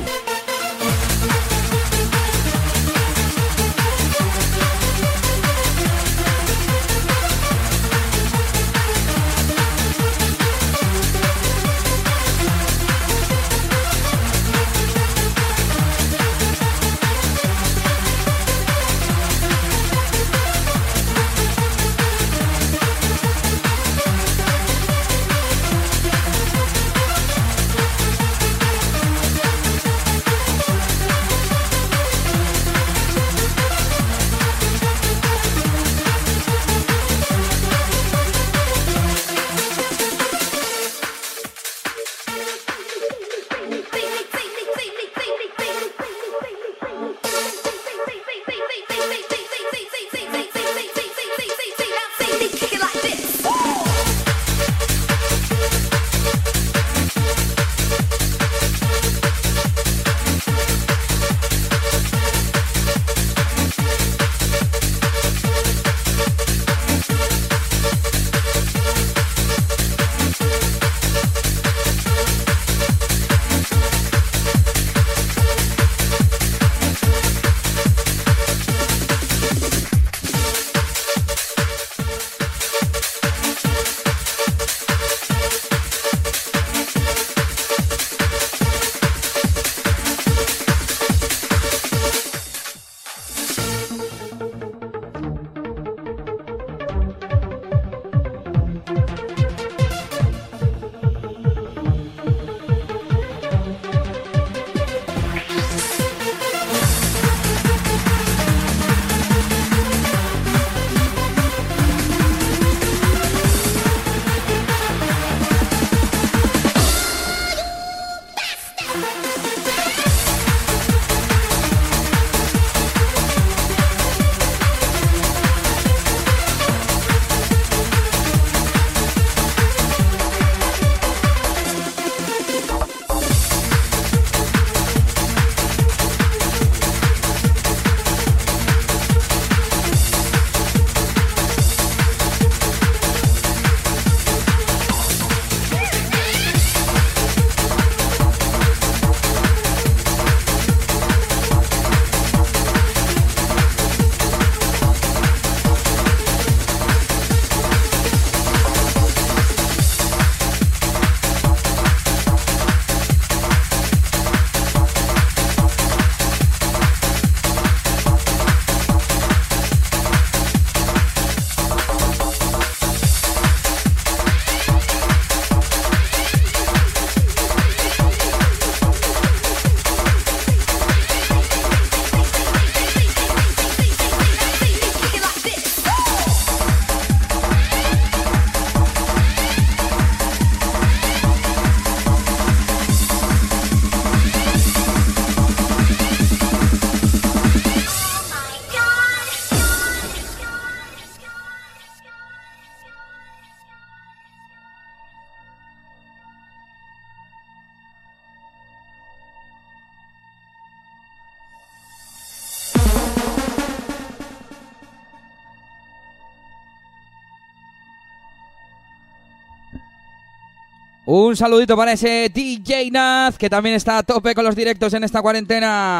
Un saludito para ese DJ Naz, que también está a tope con los directos en esta cuarentena.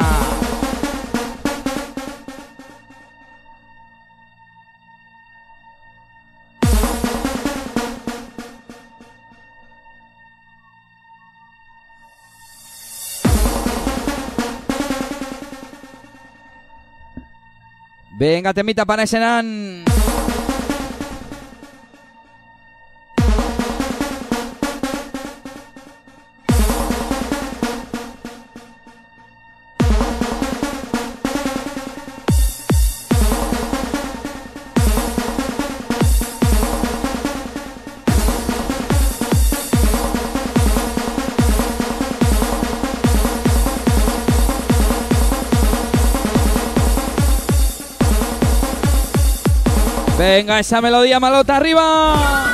Venga, temita para ese nan. Venga, esa melodía malota arriba.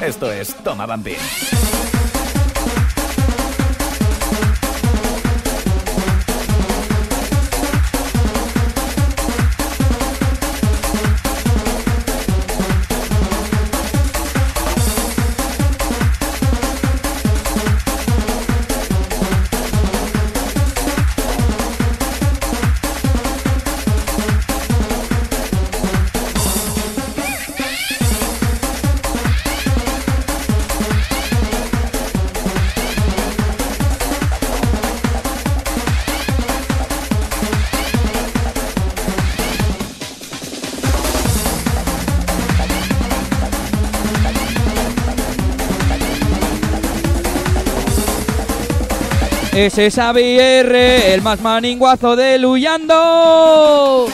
Esto es Toma Bambín. Ese es Xavier, el más maninguazo de Luyando.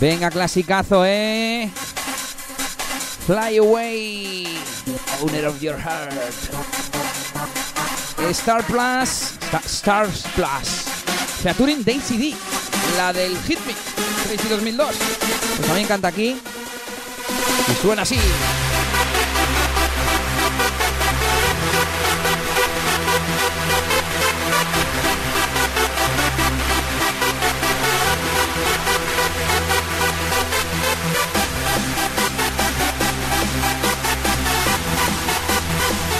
Venga, clasicazo, eh. Fly away, owner of your heart. Star Plus, Sta- Stars Plus. Featuring Daisy D. la del Hit Me, Crazy 2002. Pues también canta aquí y suena así.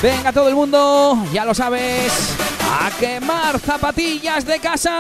Venga todo el mundo, ya lo sabes, a quemar zapatillas de casa.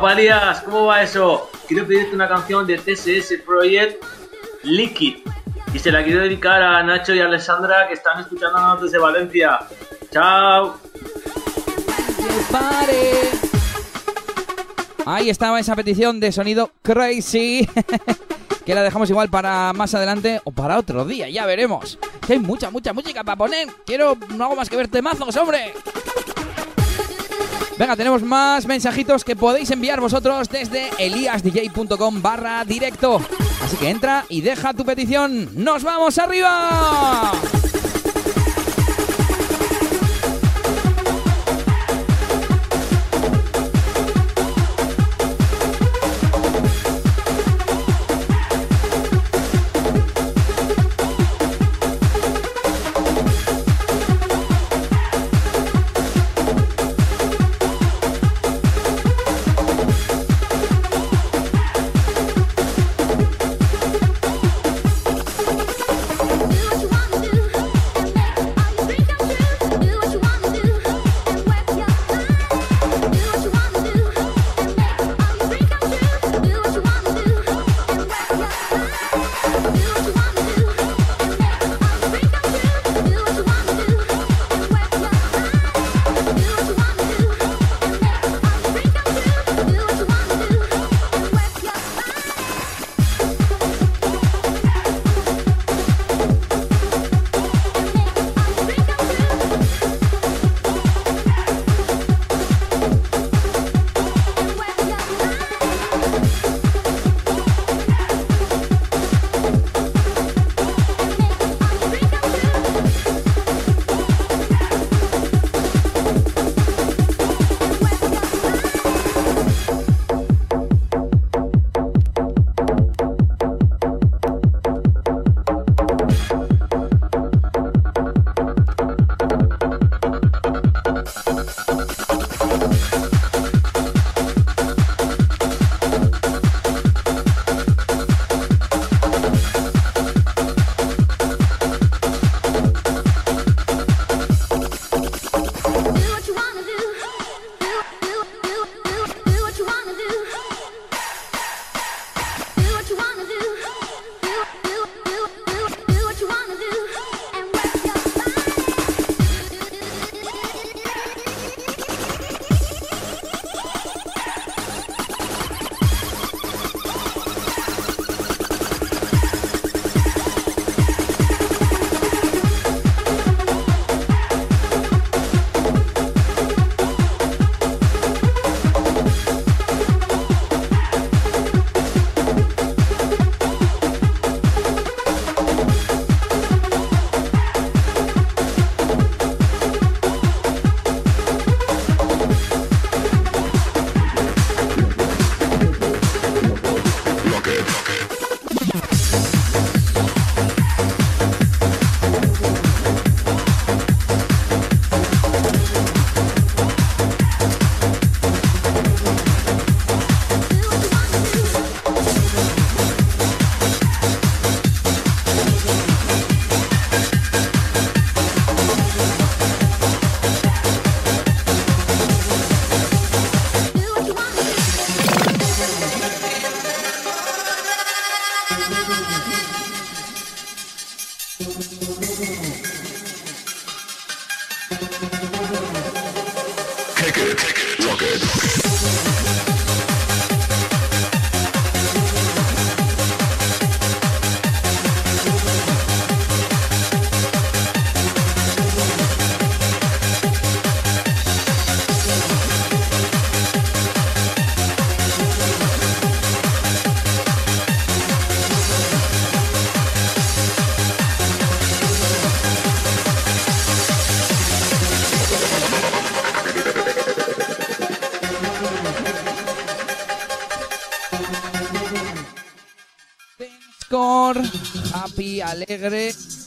Aparias, ¿cómo va eso? Quiero pedirte una canción de TSS Project Liquid. Y se la quiero dedicar a Nacho y a Alessandra que están escuchándonos desde Valencia. Chao. Ahí estaba esa petición de sonido crazy. que la dejamos igual para más adelante o para otro día, ya veremos. Que hay mucha, mucha música para poner. Quiero, no hago más que ver temazos, hombre. Venga, tenemos más mensajitos que podéis enviar vosotros desde eliasdj.com barra directo. Así que entra y deja tu petición. ¡Nos vamos arriba!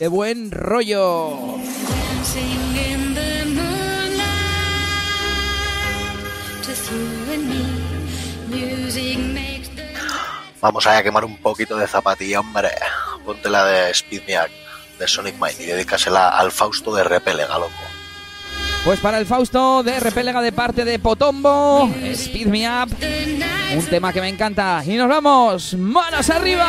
De buen rollo. Me. Vamos a quemar un poquito de zapatilla, hombre. Ponte la de Speedniak, de Sonic Mine, y dedícasela al Fausto de Repelega, loco. Pues para el Fausto de Repélega de parte de Potombo, Speed Me Up, un tema que me encanta. Y nos vamos, manos arriba.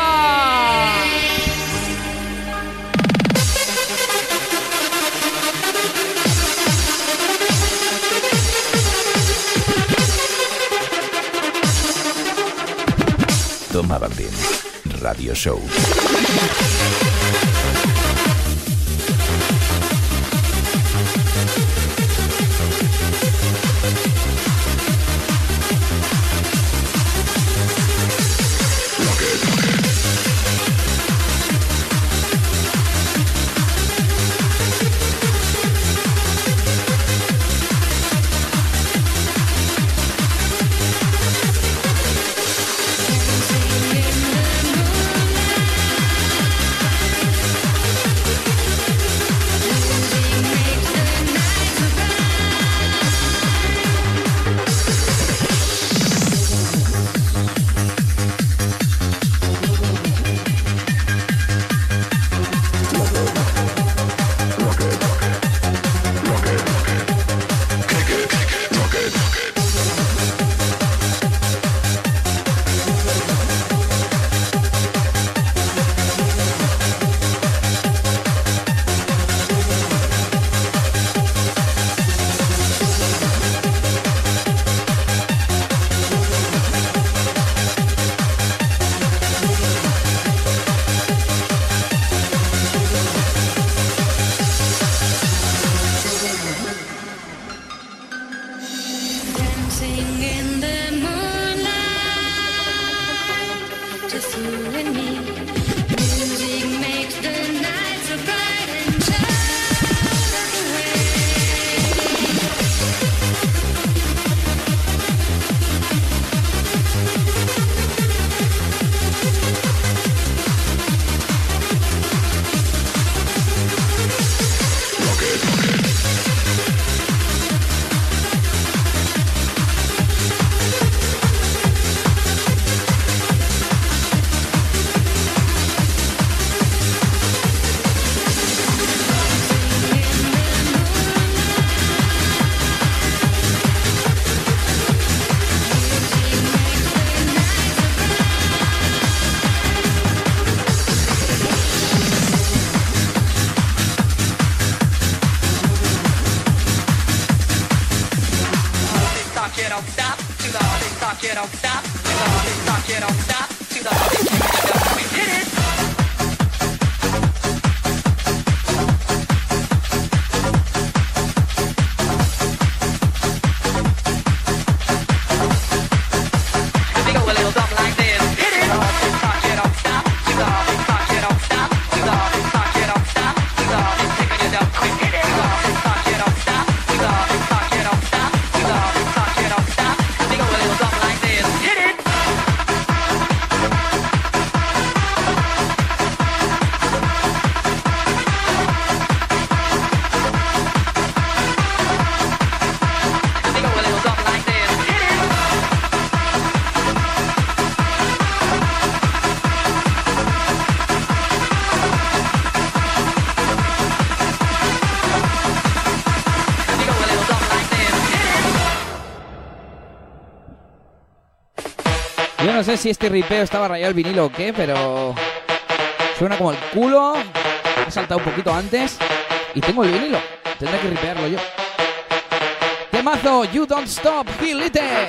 Toma Bambín. Radio Show. No sé si este ripeo estaba rayado el vinilo o qué, pero suena como el culo. He saltado un poquito antes y tengo el vinilo. Tendré que ripearlo yo. Temazo, You Don't Stop, Gilite.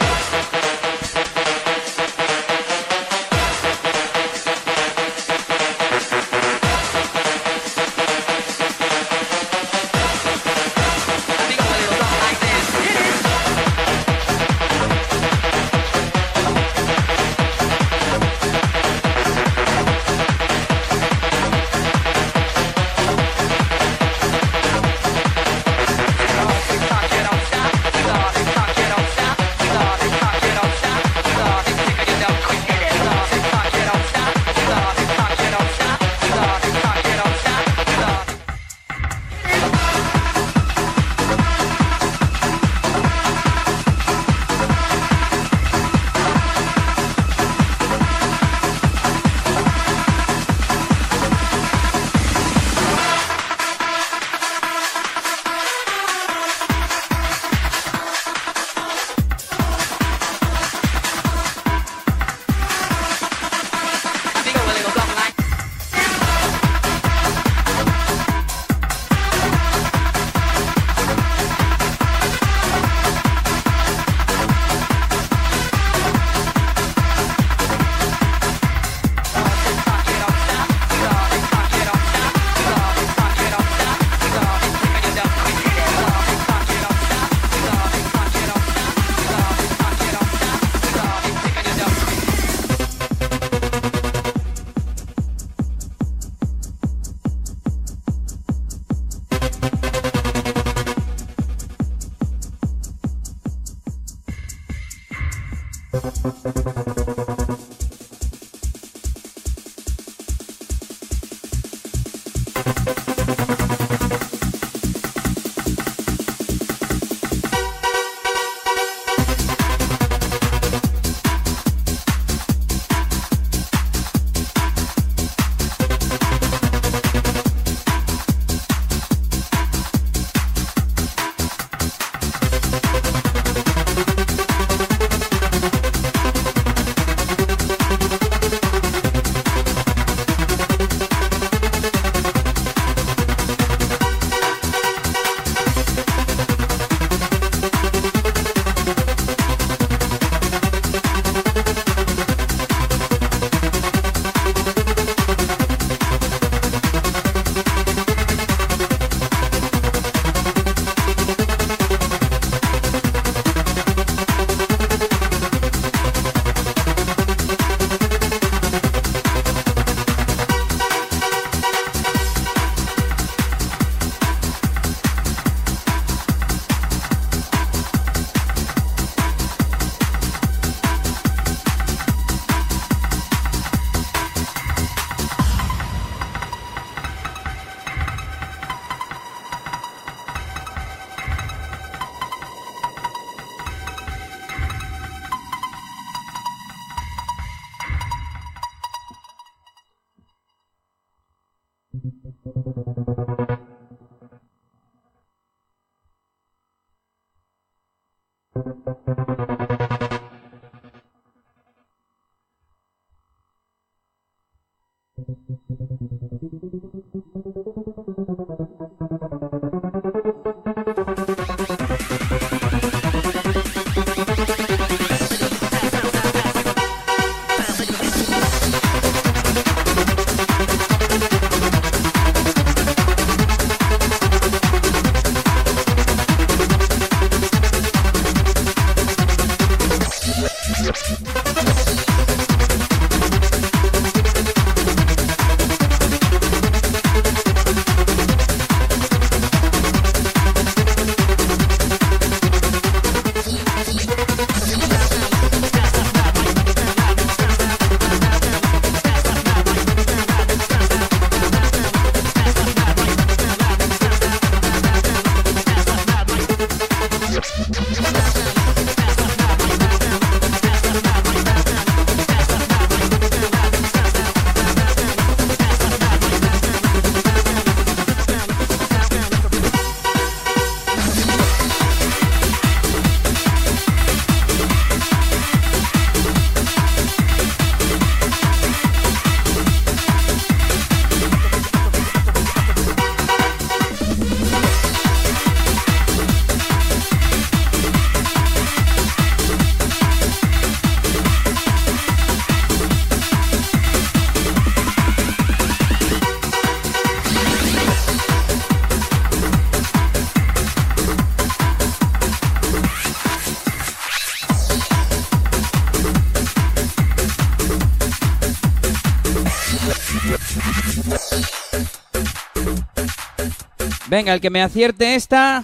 Venga, el que me acierte esta,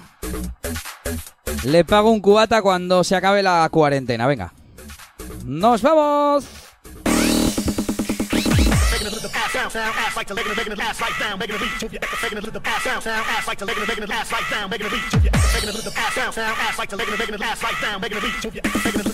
le pago un cubata cuando se acabe la cuarentena. Venga. ¡Nos vamos!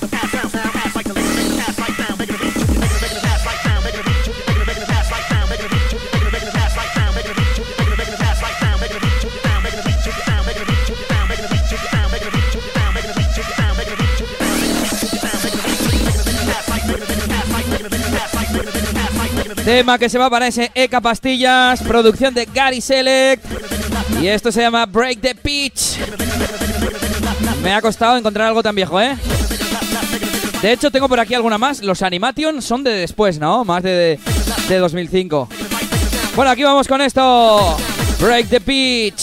Tema que se va para ese Eka Pastillas, producción de Gary Select. Y esto se llama Break the Pitch. Me ha costado encontrar algo tan viejo, ¿eh? De hecho, tengo por aquí alguna más. Los Animation son de después, ¿no? Más de, de 2005. Bueno, aquí vamos con esto. Break the Pitch.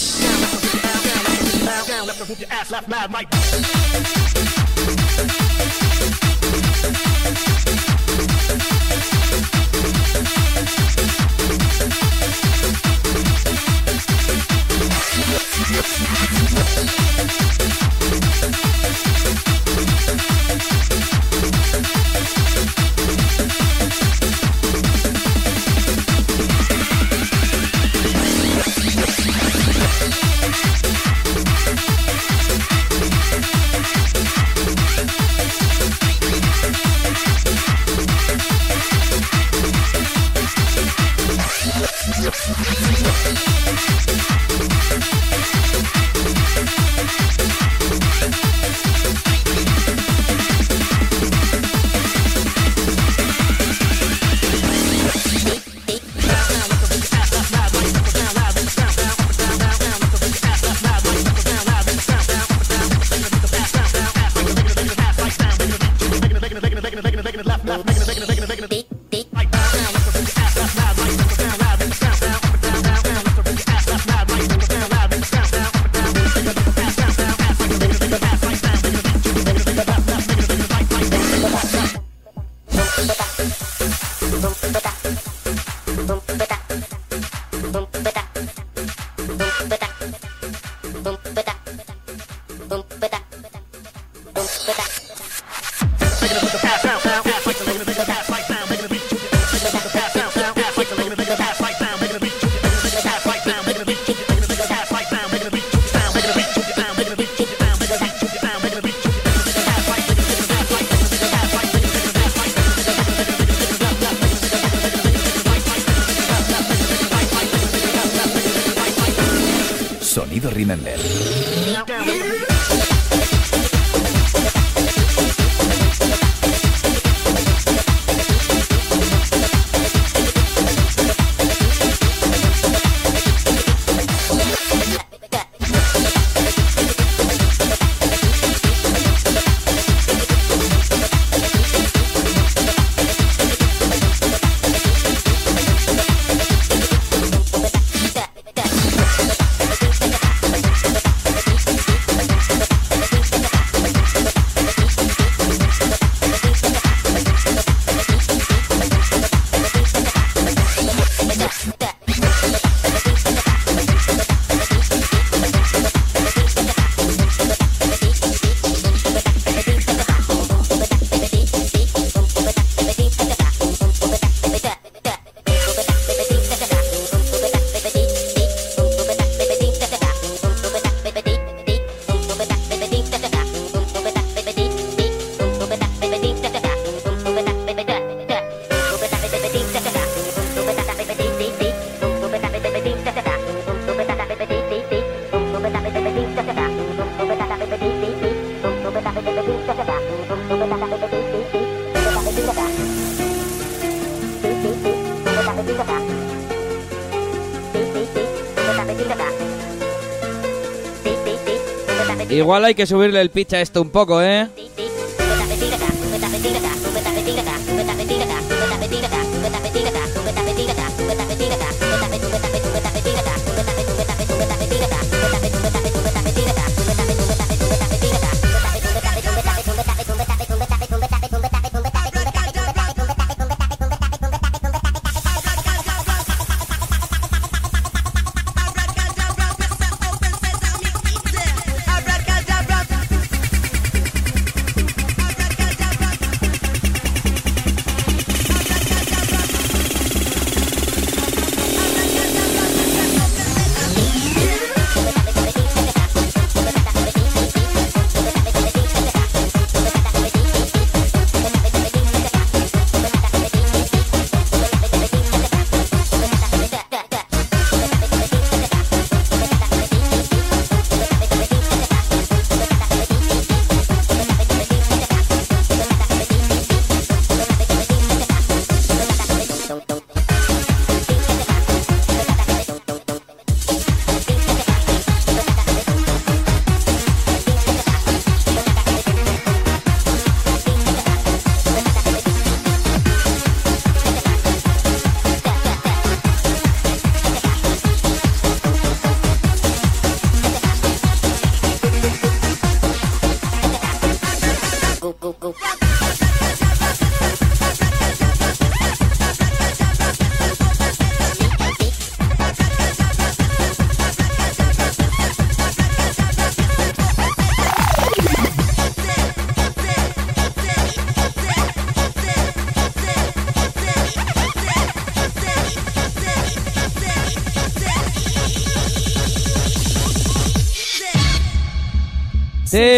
Igual hay que subirle el pitch a esto un poco, ¿eh?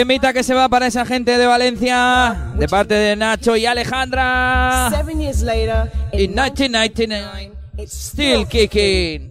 temita que se va para esa gente de Valencia, de parte de Nacho y Alejandra. Seven years later, in 1999, it's still kicking.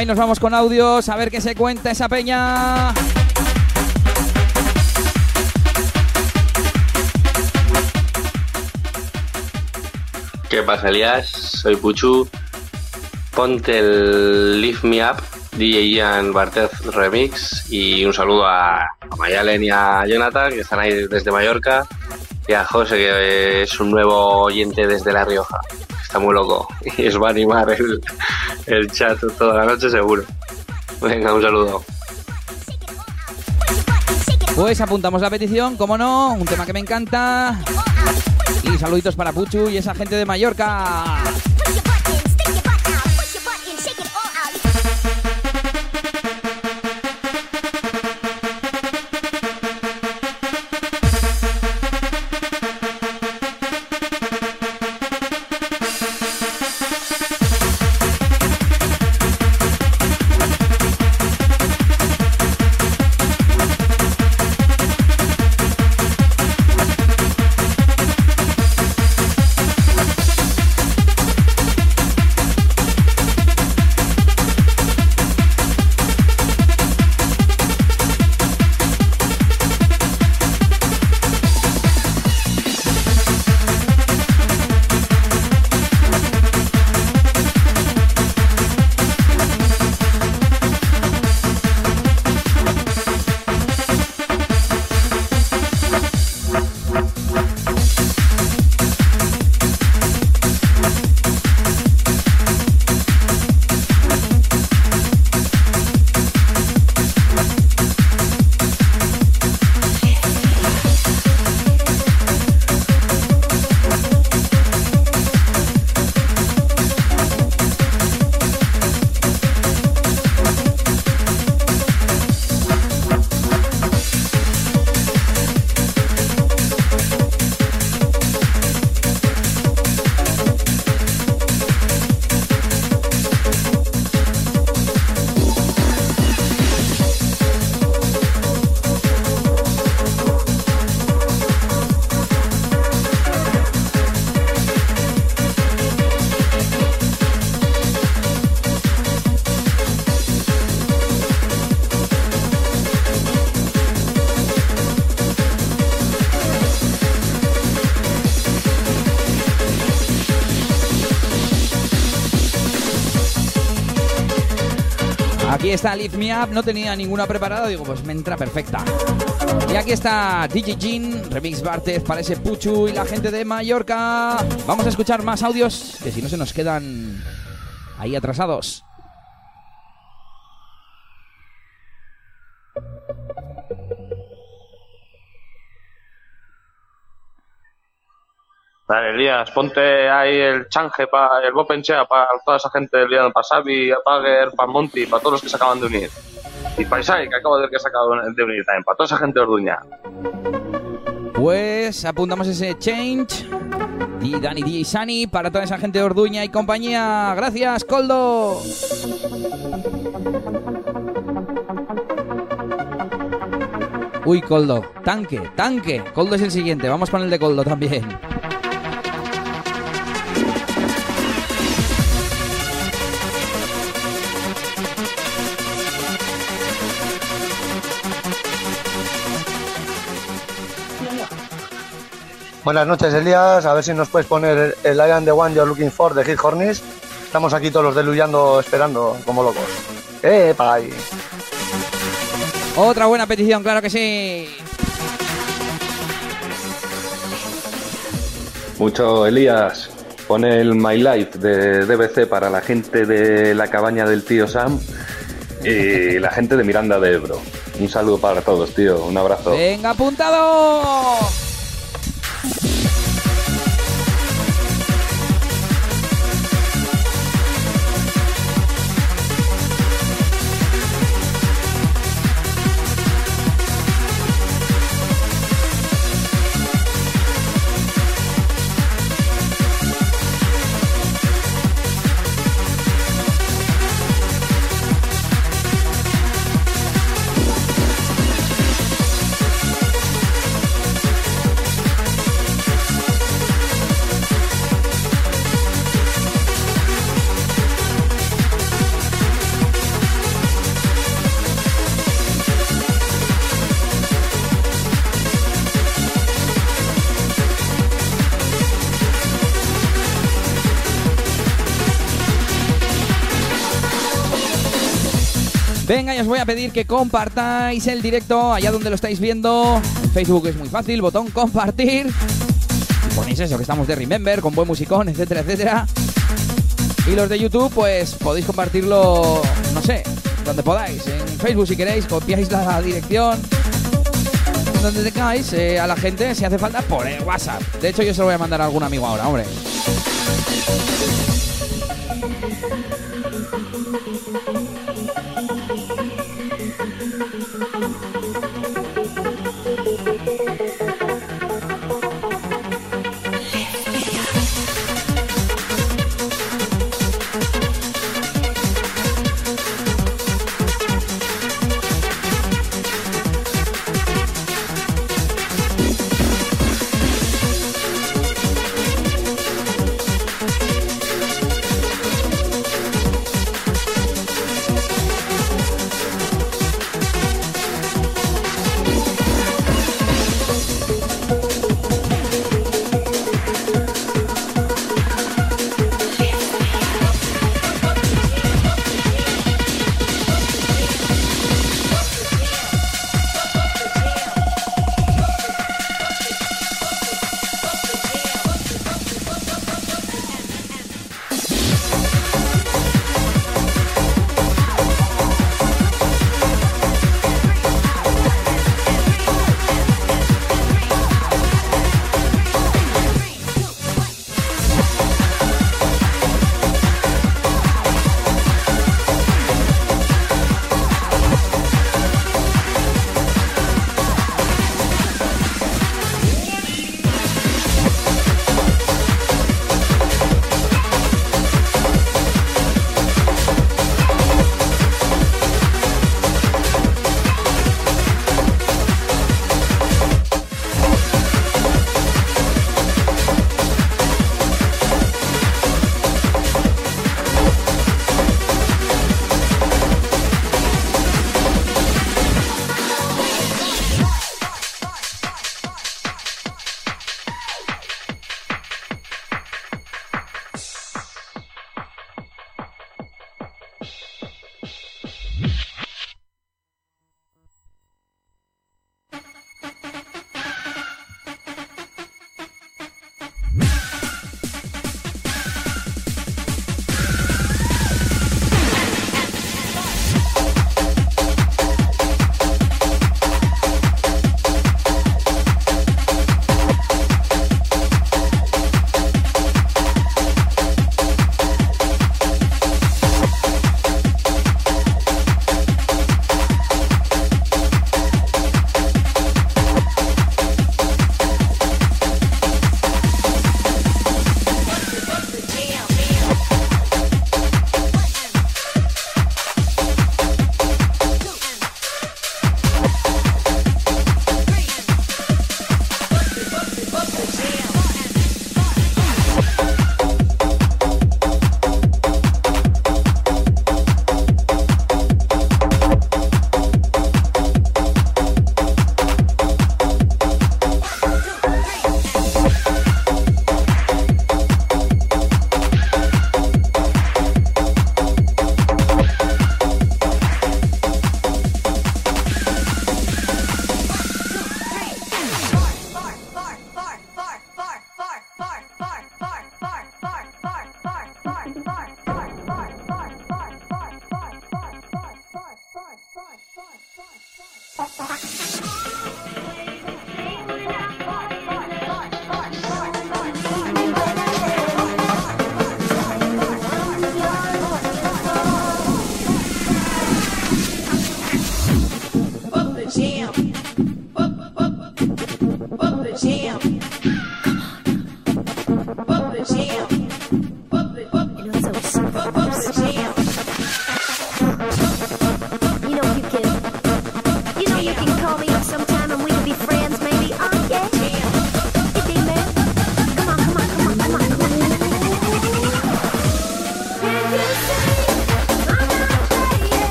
Venga, y nos vamos con audios a ver qué se cuenta esa peña. ¿Qué pasa, Elías? Soy Puchu. Ponte el Lift Me Up, DJ Ian Bartez Remix. Y un saludo a, a Mayalen y a Jonathan, que están ahí desde Mallorca. Y a José, que es un nuevo oyente desde La Rioja. Está muy loco. Y os va a animar el, el chat toda la noche, seguro. Venga, un saludo. Pues apuntamos la petición, como no, un tema que me encanta. Y saluditos para Puchu y esa gente de Mallorca. Está Lift Me Up, no tenía ninguna preparada, digo, pues me entra perfecta. Y aquí está DJ Jean, Remix Bartez para ese Puchu y la gente de Mallorca. Vamos a escuchar más audios, que si no se nos quedan ahí atrasados. Ponte ahí el change, pa, el Bopenchea para toda esa gente liando para Xavi, para Pager, para Monty, para todos los que se acaban de unir. Y para Isai, que acabo de ver que se acaba de unir también, para toda esa gente de Orduña. Pues apuntamos ese change. Y Dani DJ Sani para toda esa gente de Orduña y compañía. Gracias, Coldo. Uy, Coldo. Tanque, tanque. Coldo es el siguiente. Vamos con el de Coldo también. Buenas noches, Elías. A ver si nos puedes poner el I am the one you're looking for de Hit Hornis. Estamos aquí todos los deluyando esperando como locos. ¡Eh, pay! Otra buena petición, claro que sí. Mucho Elías, pone el My Life de DBC para la gente de la cabaña del tío Sam y la gente de Miranda de Ebro. Un saludo para todos, tío. Un abrazo. Venga, apuntado. a pedir que compartáis el directo allá donde lo estáis viendo. Facebook es muy fácil, botón compartir. Ponéis eso, que estamos de Remember, con buen musicón, etcétera, etcétera. Y los de YouTube, pues podéis compartirlo, no sé, donde podáis. En Facebook si queréis, copiáis la dirección. Donde tengáis eh, a la gente, si hace falta, por el WhatsApp. De hecho, yo se lo voy a mandar a algún amigo ahora, hombre.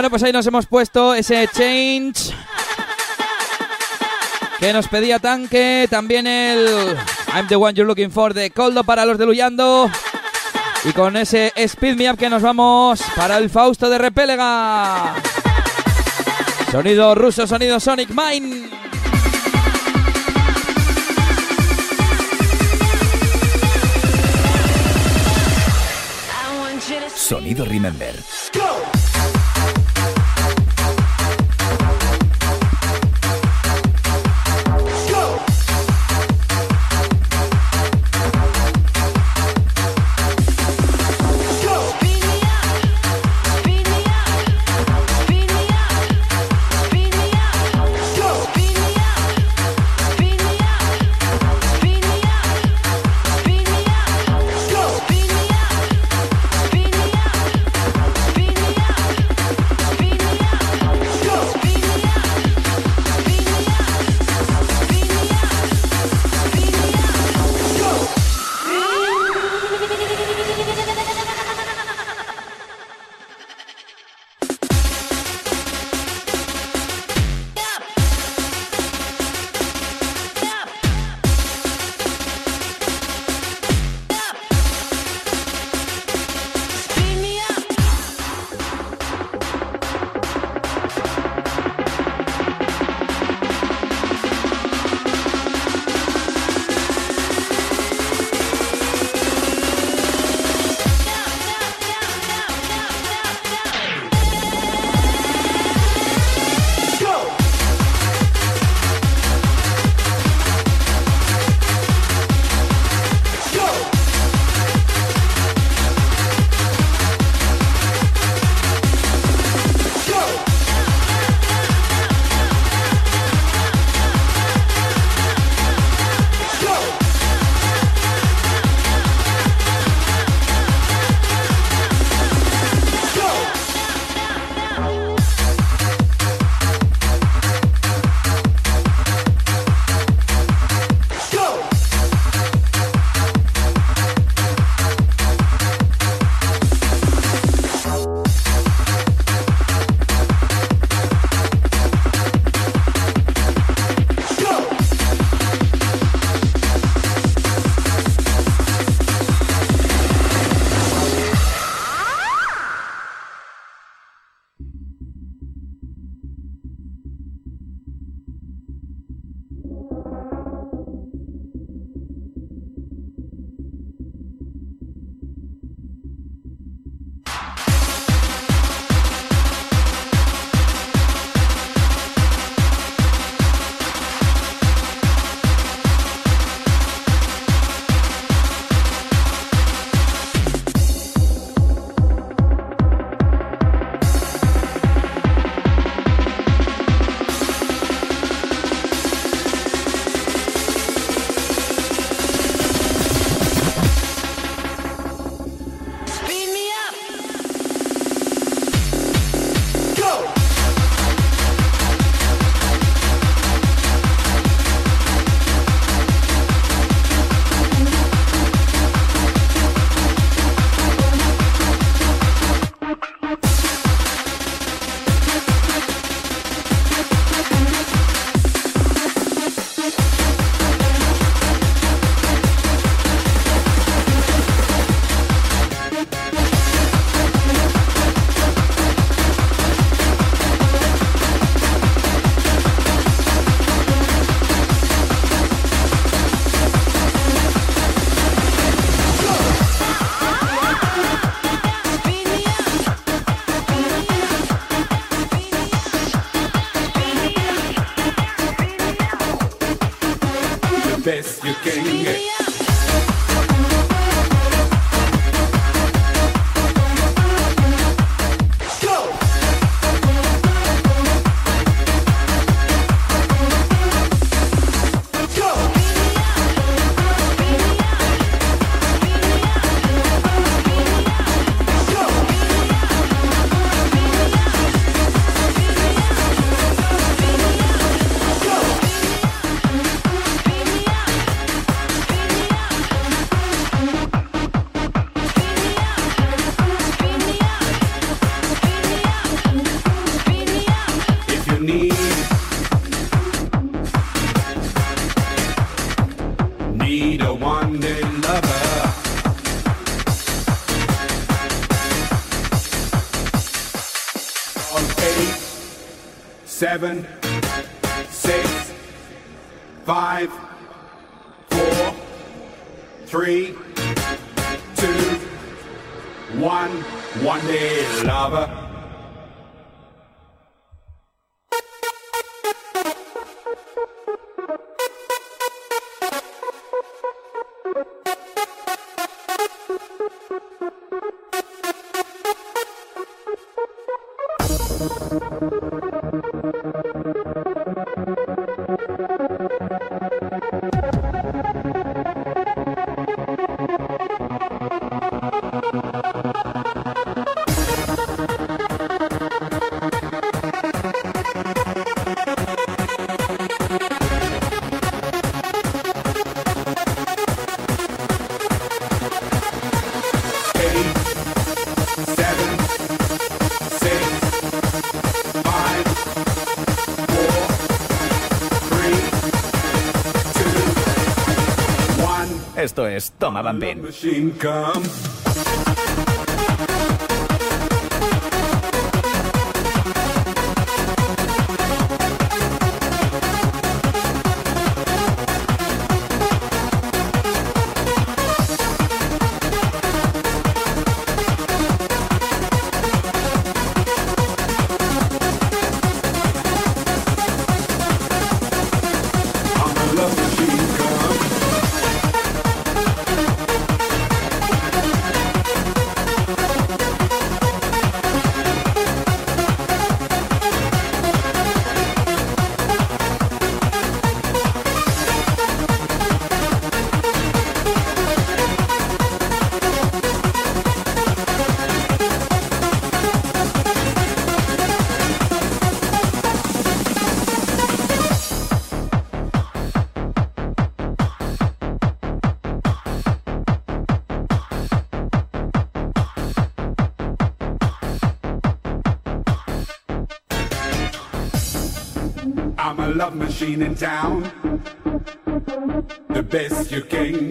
Bueno, pues ahí nos hemos puesto ese change que nos pedía Tanque. También el I'm the one you're looking for de Coldo para los de Luyando. Y con ese Speed Me Up que nos vamos para el Fausto de Repélega. Sonido ruso, sonido Sonic Mine. Sonido Remember. Best you es Toma machine in town. The best you can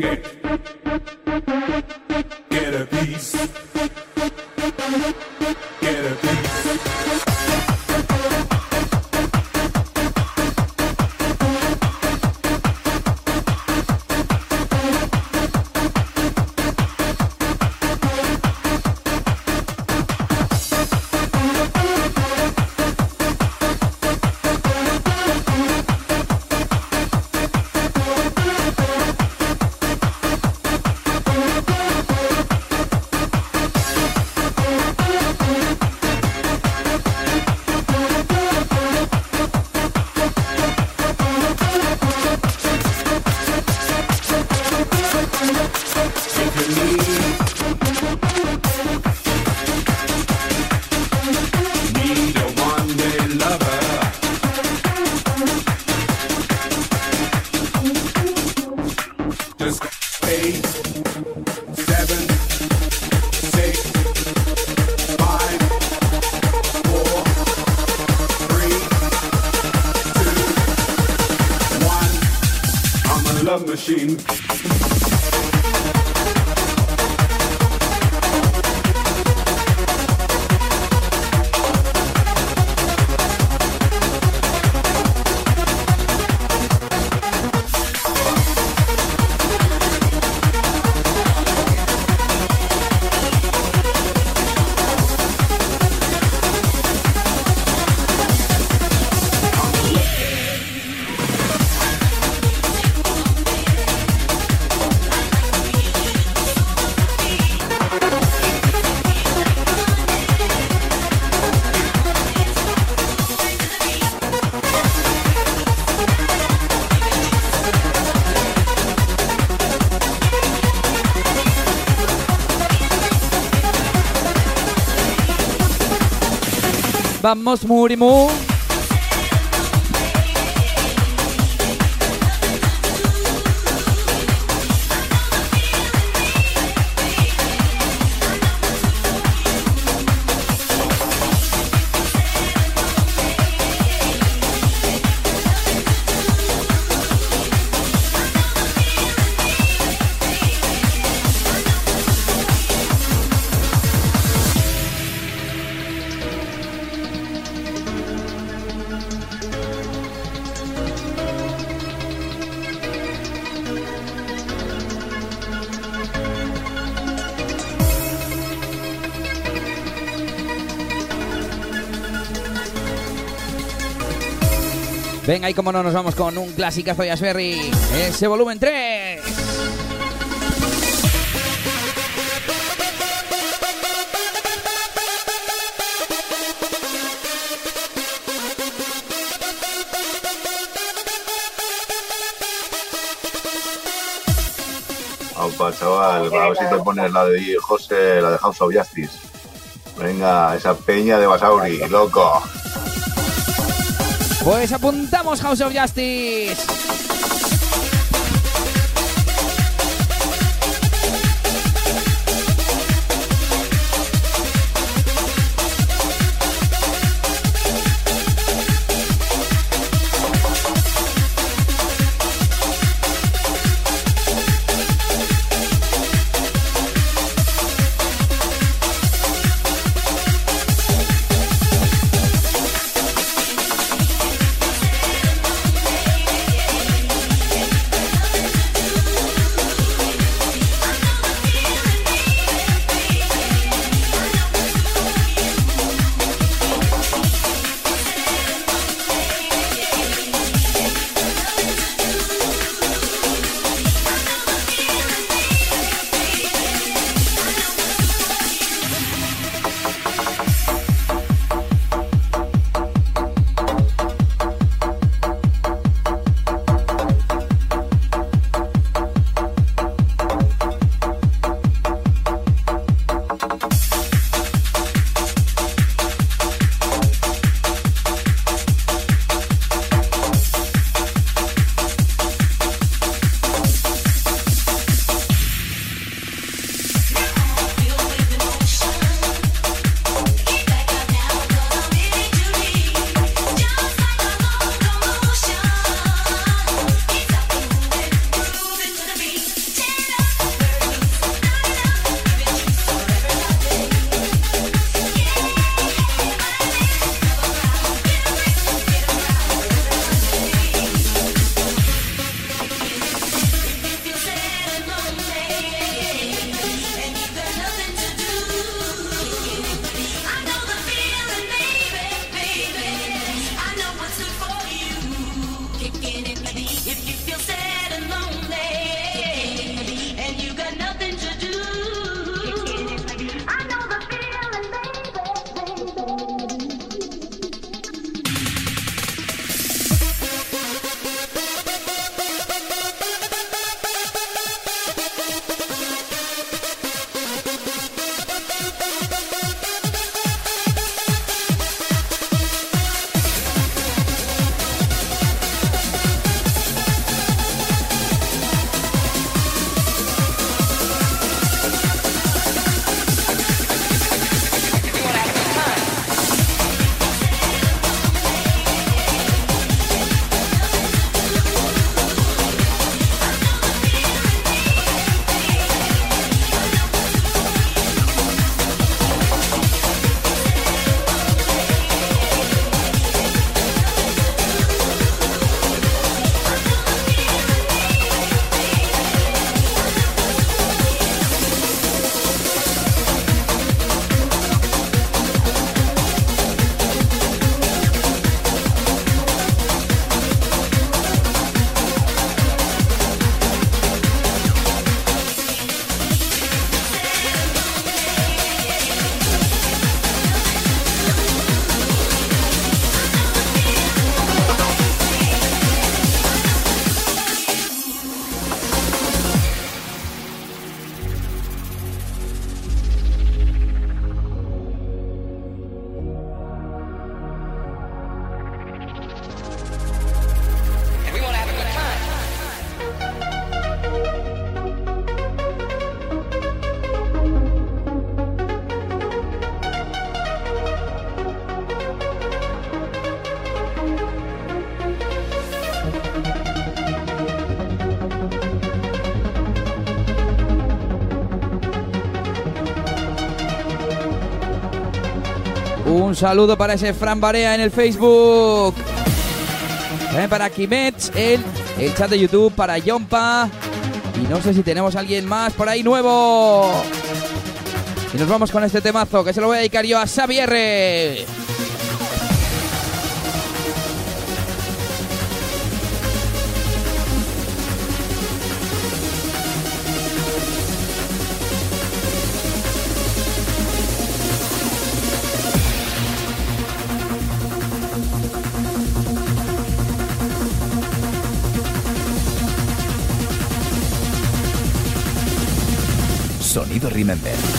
Vamos, Murimo. Venga, y como no nos vamos con un clasicazo de Asberry, ese volumen 3. Opa, chaval, a ver si te pones la de José, la de House of Justice. Venga, esa peña de Basauri, loco. Pues apuntamos House of Justice. Saludo para ese Fran Barea en el Facebook. También para Kimets, el, el chat de YouTube, para Yompa. Y no sé si tenemos a alguien más por ahí nuevo. Y nos vamos con este temazo que se lo voy a dedicar yo a Xavier. Remember.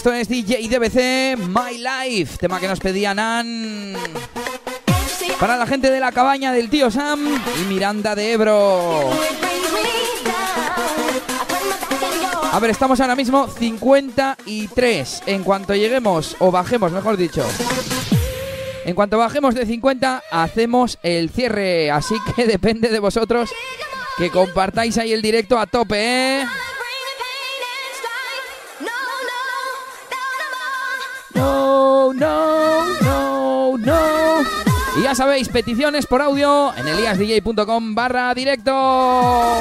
Esto es DJ DBC My Life, tema que nos pedía Nan. Para la gente de la cabaña del tío Sam y Miranda de Ebro. A ver, estamos ahora mismo 53. En cuanto lleguemos, o bajemos, mejor dicho. En cuanto bajemos de 50, hacemos el cierre. Así que depende de vosotros que compartáis ahí el directo a tope, ¿eh? no, no, no. Y ya sabéis, peticiones por audio en eliasdj.com barra directo.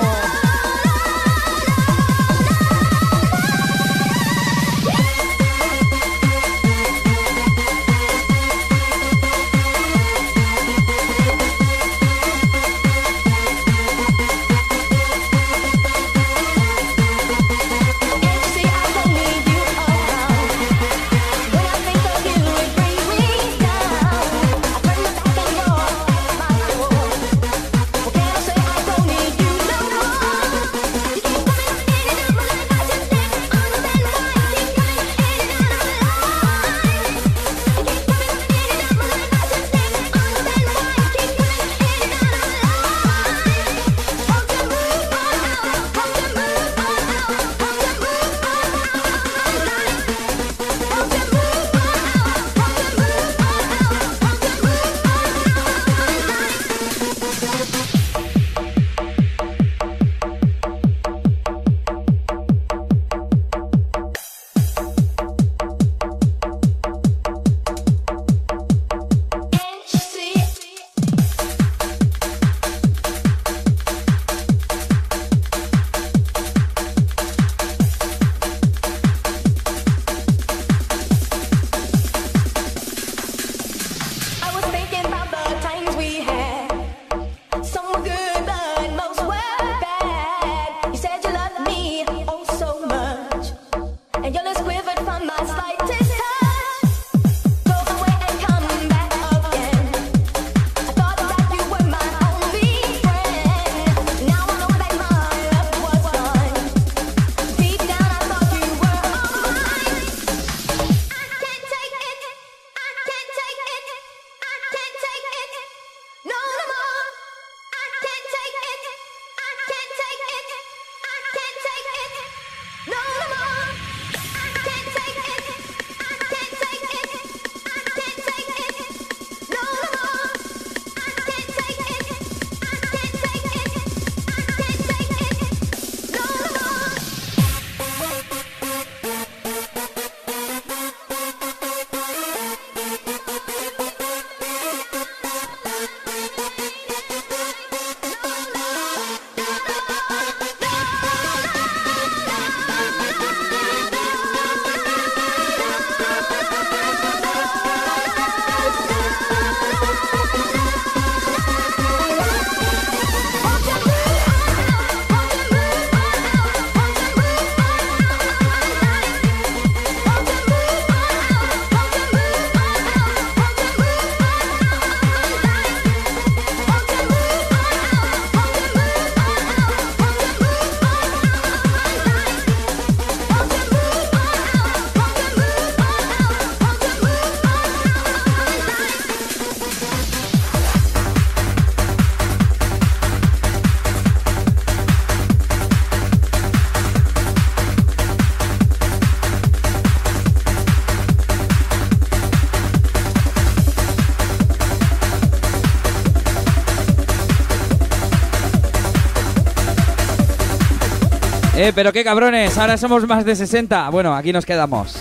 Eh, pero qué cabrones, ahora somos más de 60. Bueno, aquí nos quedamos.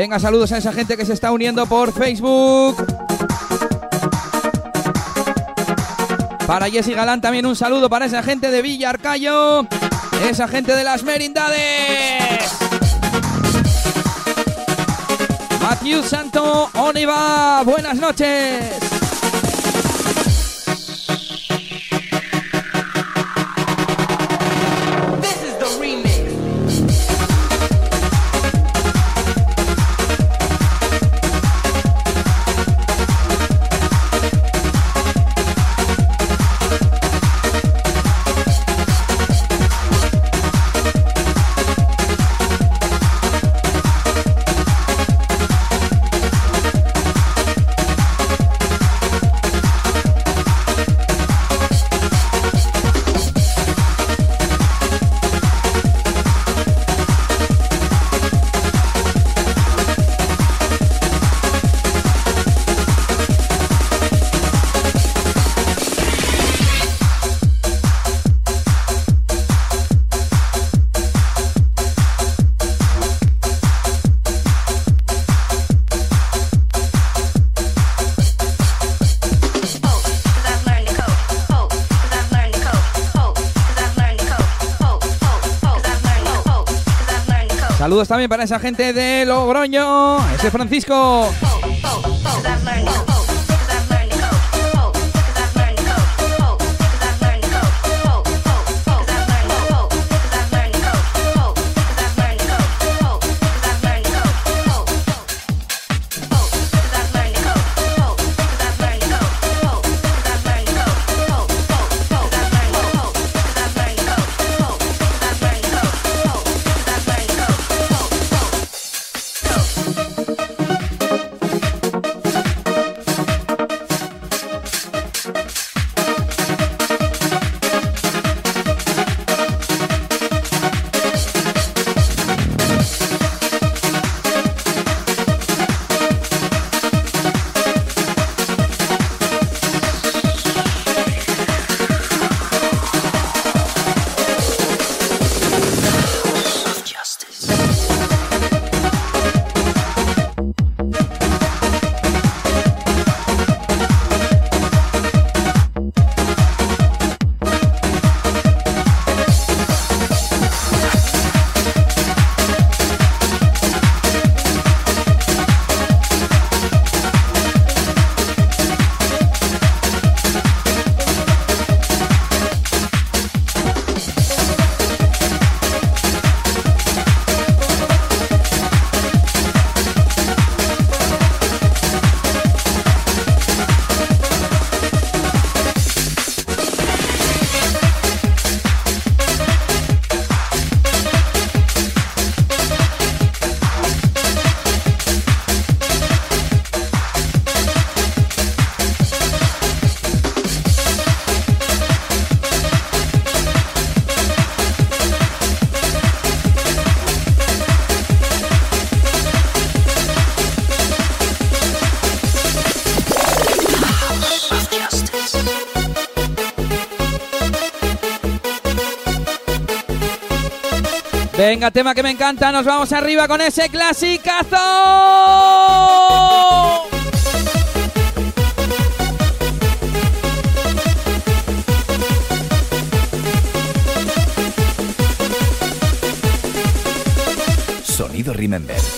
Venga, saludos a esa gente que se está uniendo por Facebook. Para Jessy Galán también un saludo para esa gente de Villa Arcayo, esa gente de las merindades. Matthew Santo Oliva, buenas noches. También para esa gente de Logroño, ese Francisco. Venga, tema que me encanta, nos vamos arriba con ese clasicazo. Sonido Remember.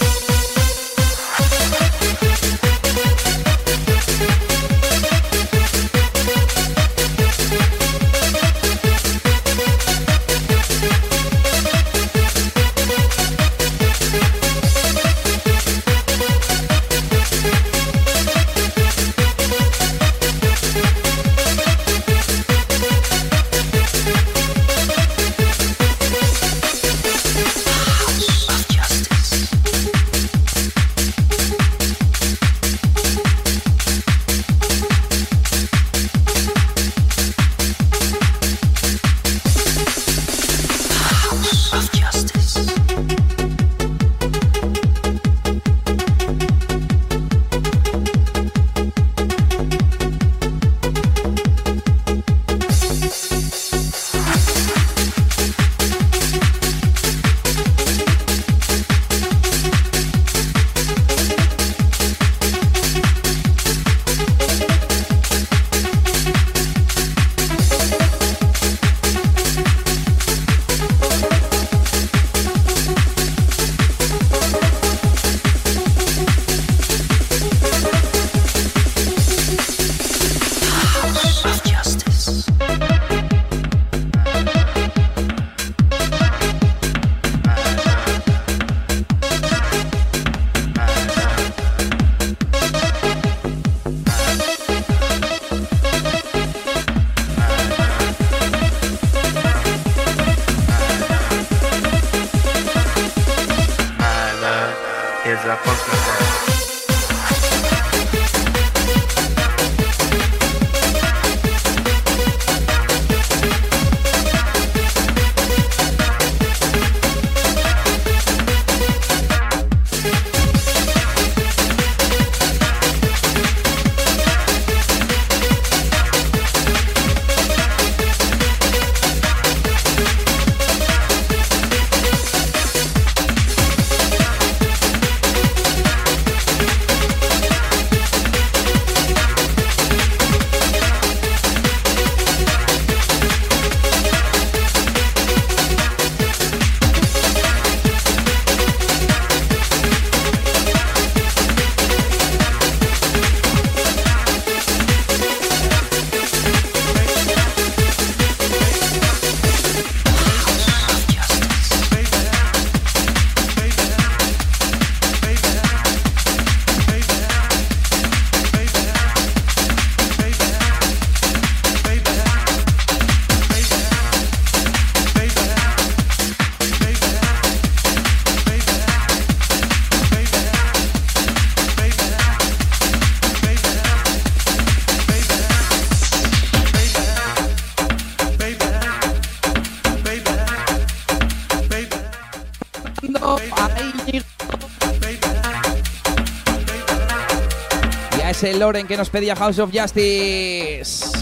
Loren que nos pedía House of Justice.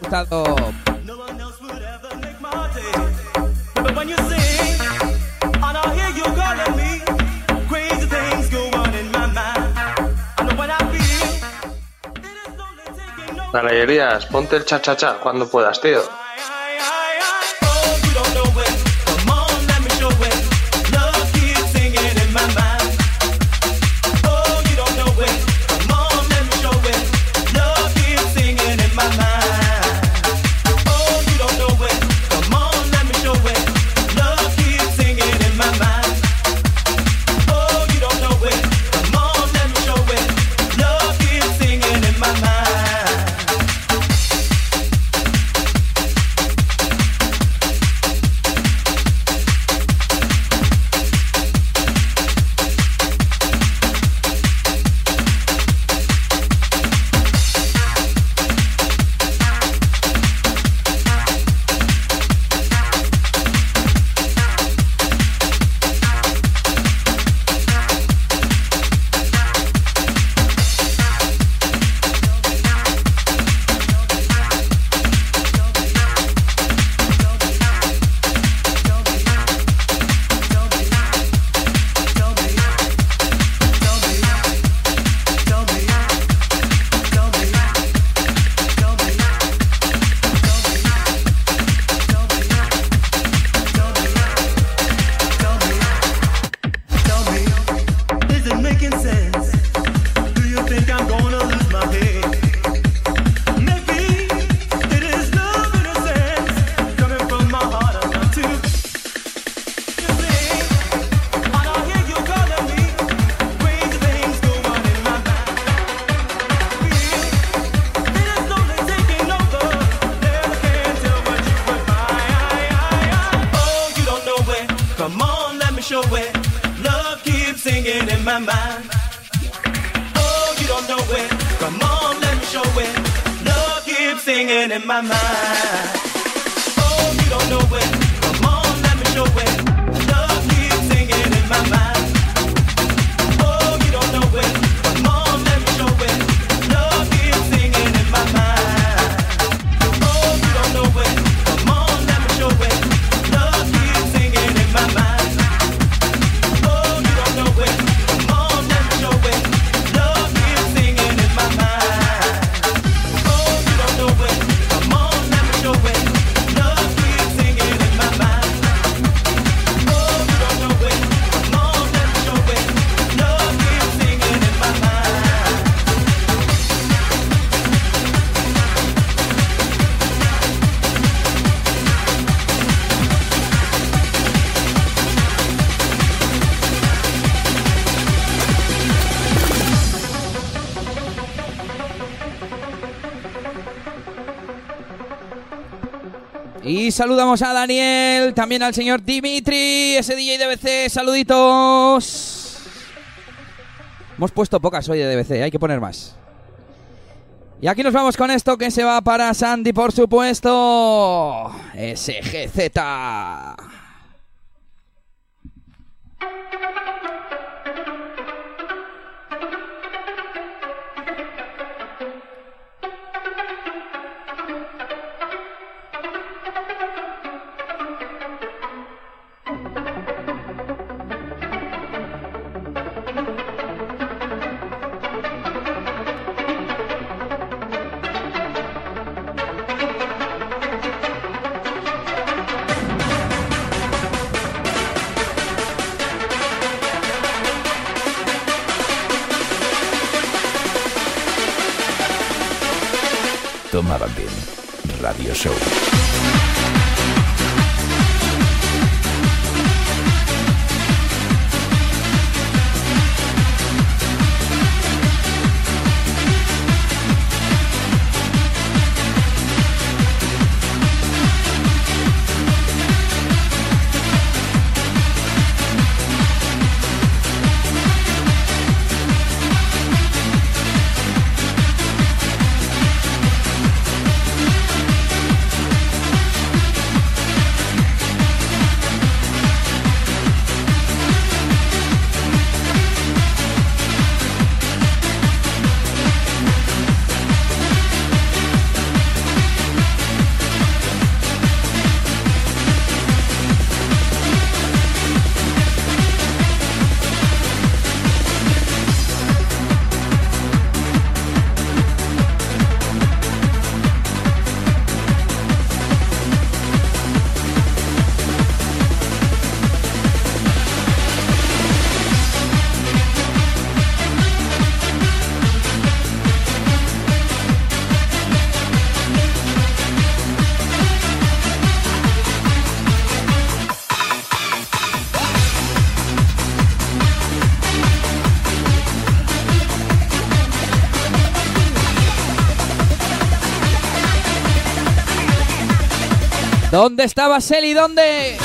Gustado. Dale, Elías, ponte el cha-cha-cha cuando puedas, tío. Saludamos a Daniel, también al señor Dimitri, ese DJ DBC. Saluditos. Hemos puesto pocas hoy de DBC, hay que poner más. Y aquí nos vamos con esto que se va para Sandy, por supuesto. SGZ. ¿Dónde estaba Selly? ¿Dónde?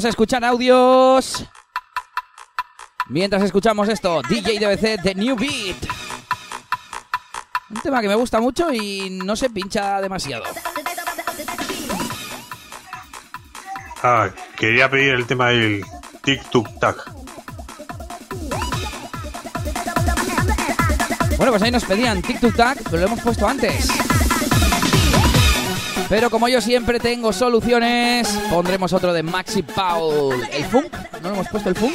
Vamos a escuchar audios. Mientras escuchamos esto, DJ DBC The New Beat. Un tema que me gusta mucho y no se pincha demasiado. Ah, quería pedir el tema del tic-tuc-tac. Bueno, pues ahí nos pedían Tic Tic Tac, pero lo hemos puesto antes. Pero como yo siempre tengo soluciones, pondremos otro de Maxi Paul. ¿El Funk? ¿No hemos puesto el Funk?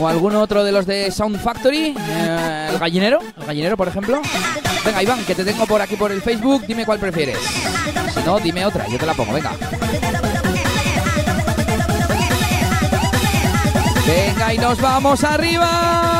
¿O algún otro de los de Sound Factory? Eh, ¿El gallinero? ¿El gallinero, por ejemplo? Venga, Iván, que te tengo por aquí por el Facebook, dime cuál prefieres. Si no, dime otra, yo te la pongo, venga. Venga, y nos vamos arriba.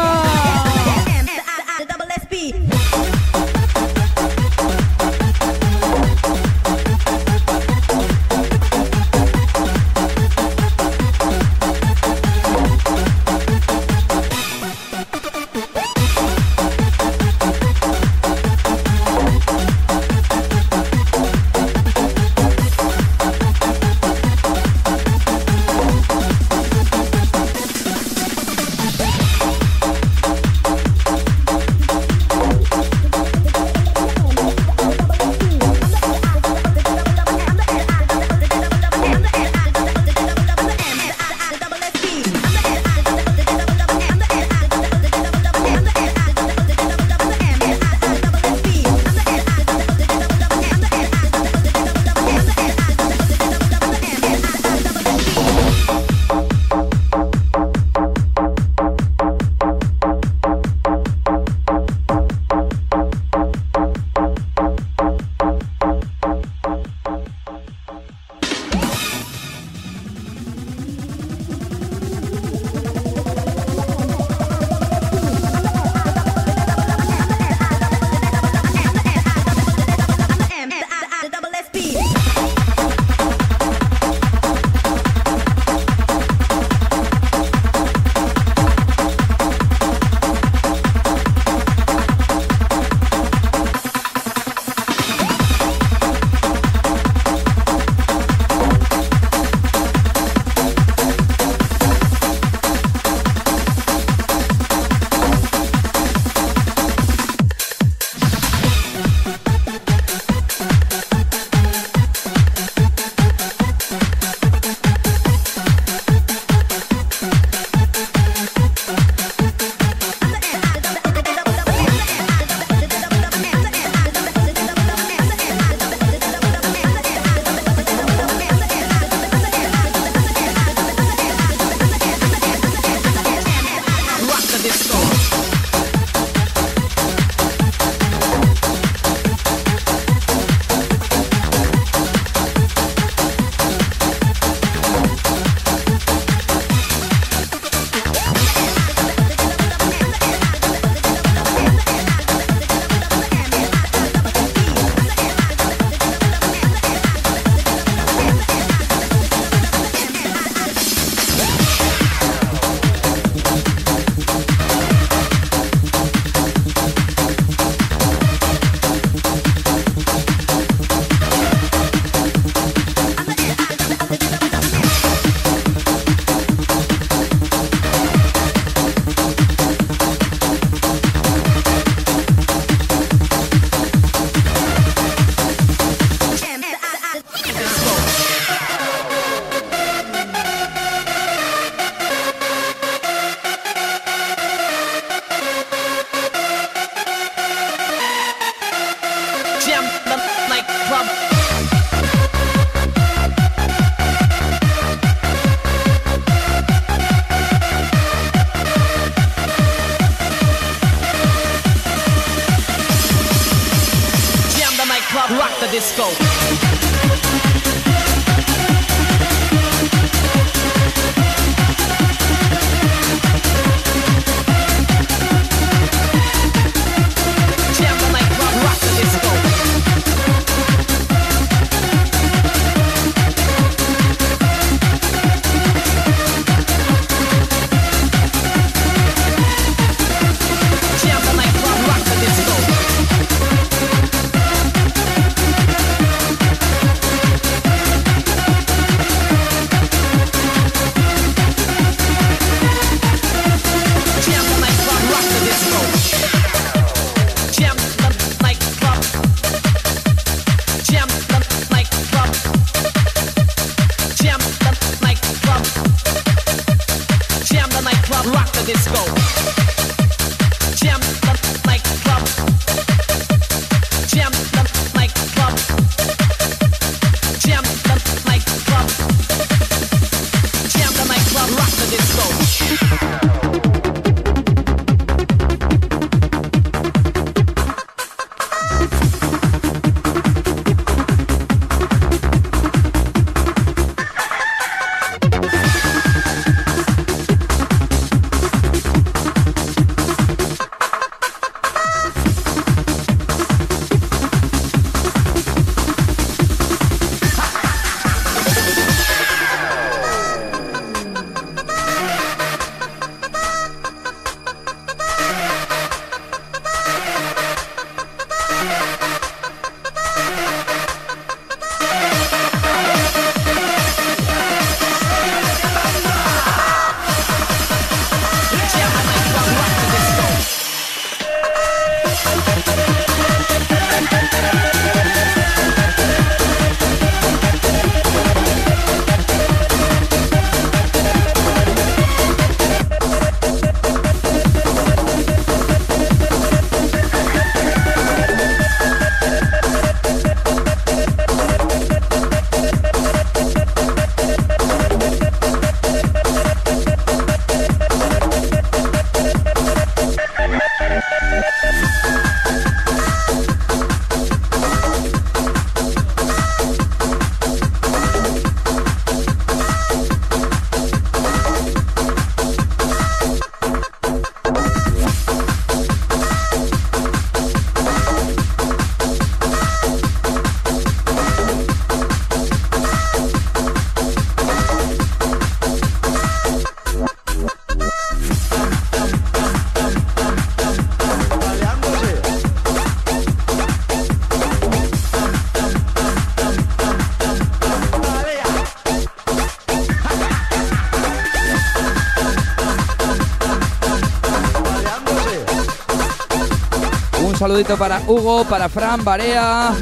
Para Hugo, para Fran Barea.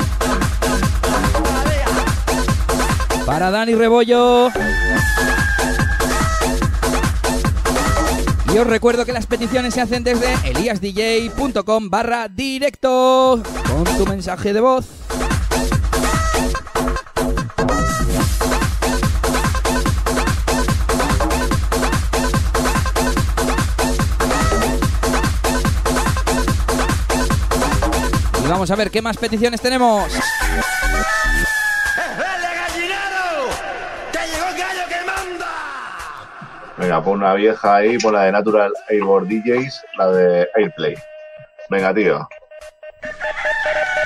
Para Dani Rebollo. Y os recuerdo que las peticiones se hacen desde eliasdj.com barra directo con tu mensaje de voz. Vamos a ver qué más peticiones tenemos. Venga, pon una vieja ahí, pon la de Natural Airborne DJs, la de Airplay. Venga, tío.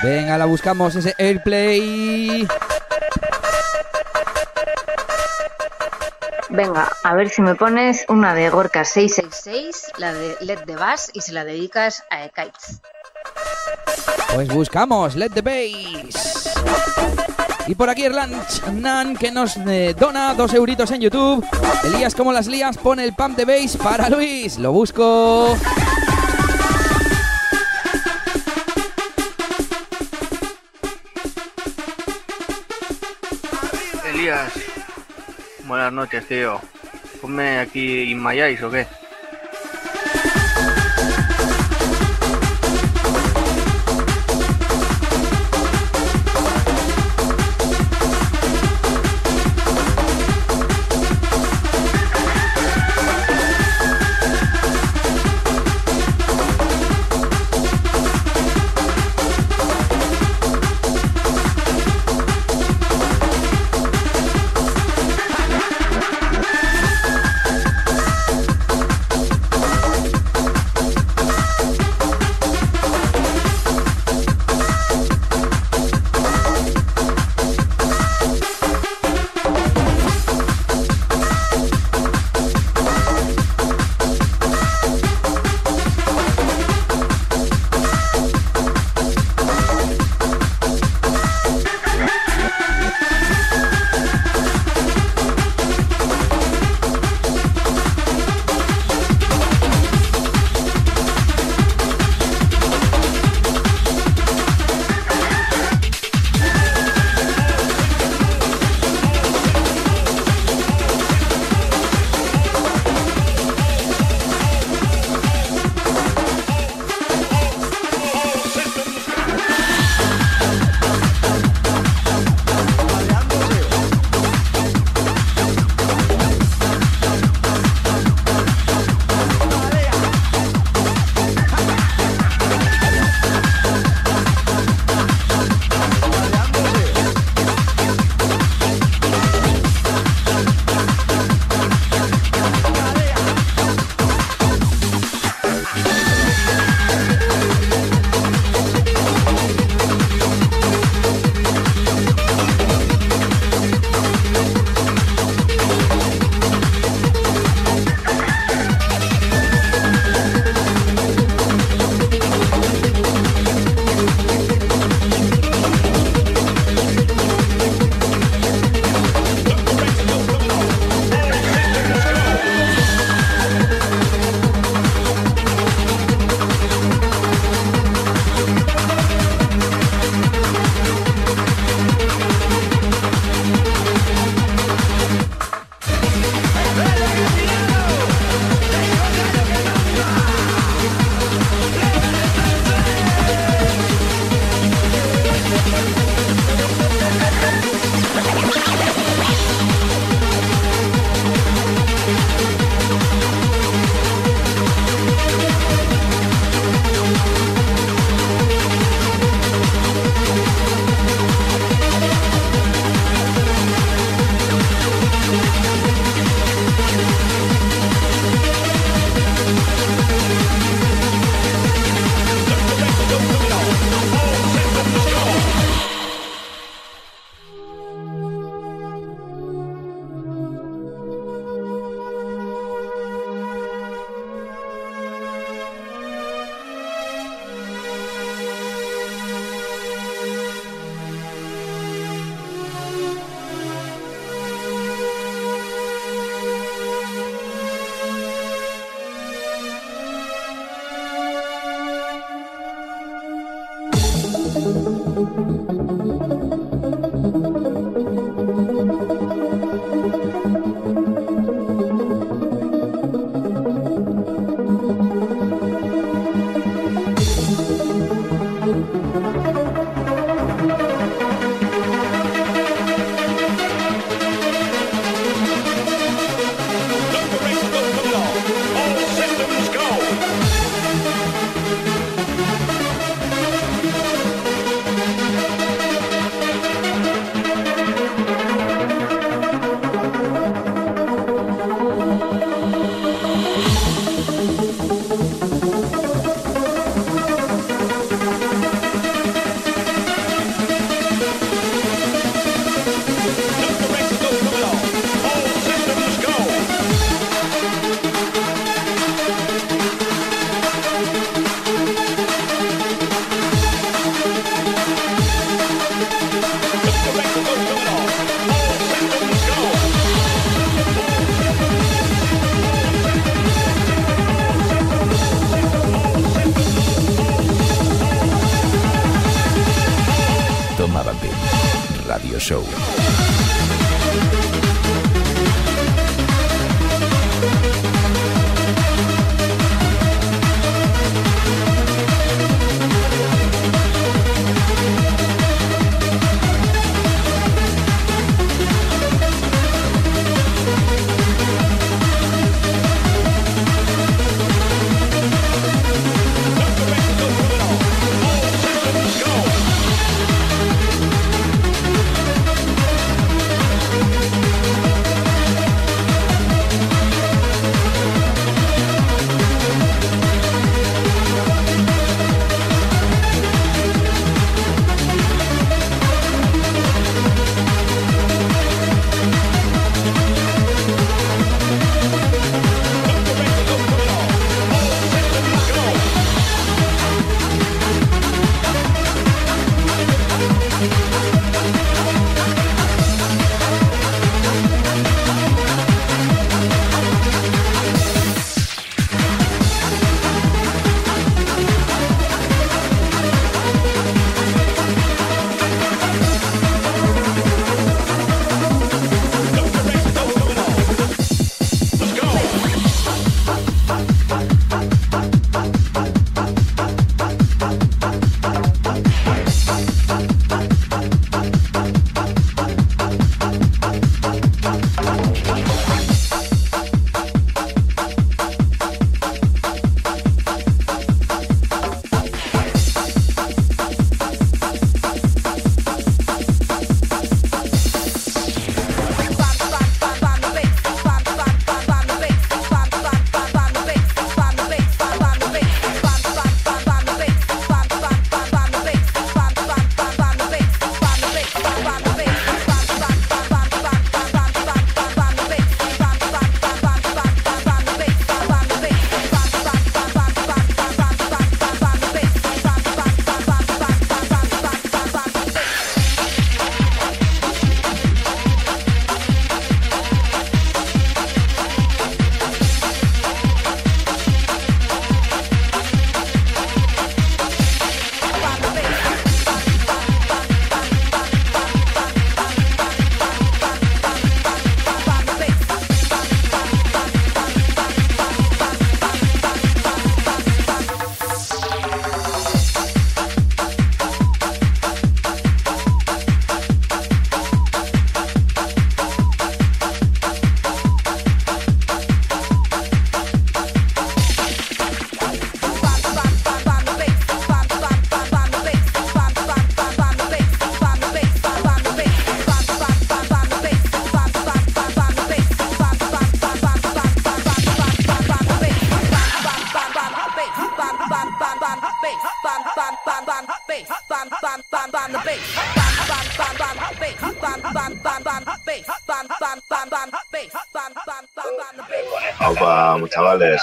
Venga, la buscamos ese Airplay. Venga, a ver si me pones una de Gorka 666, la de Let the Bass, y se la dedicas a Kites. Pues buscamos Let the Bass. Y por aquí Erland Nan que nos eh, dona dos euritos en YouTube. Elías como las lías pone el pump de bass para Luis. Lo busco. Elías, buenas noches, tío. Ponme aquí In My Eyes, o qué.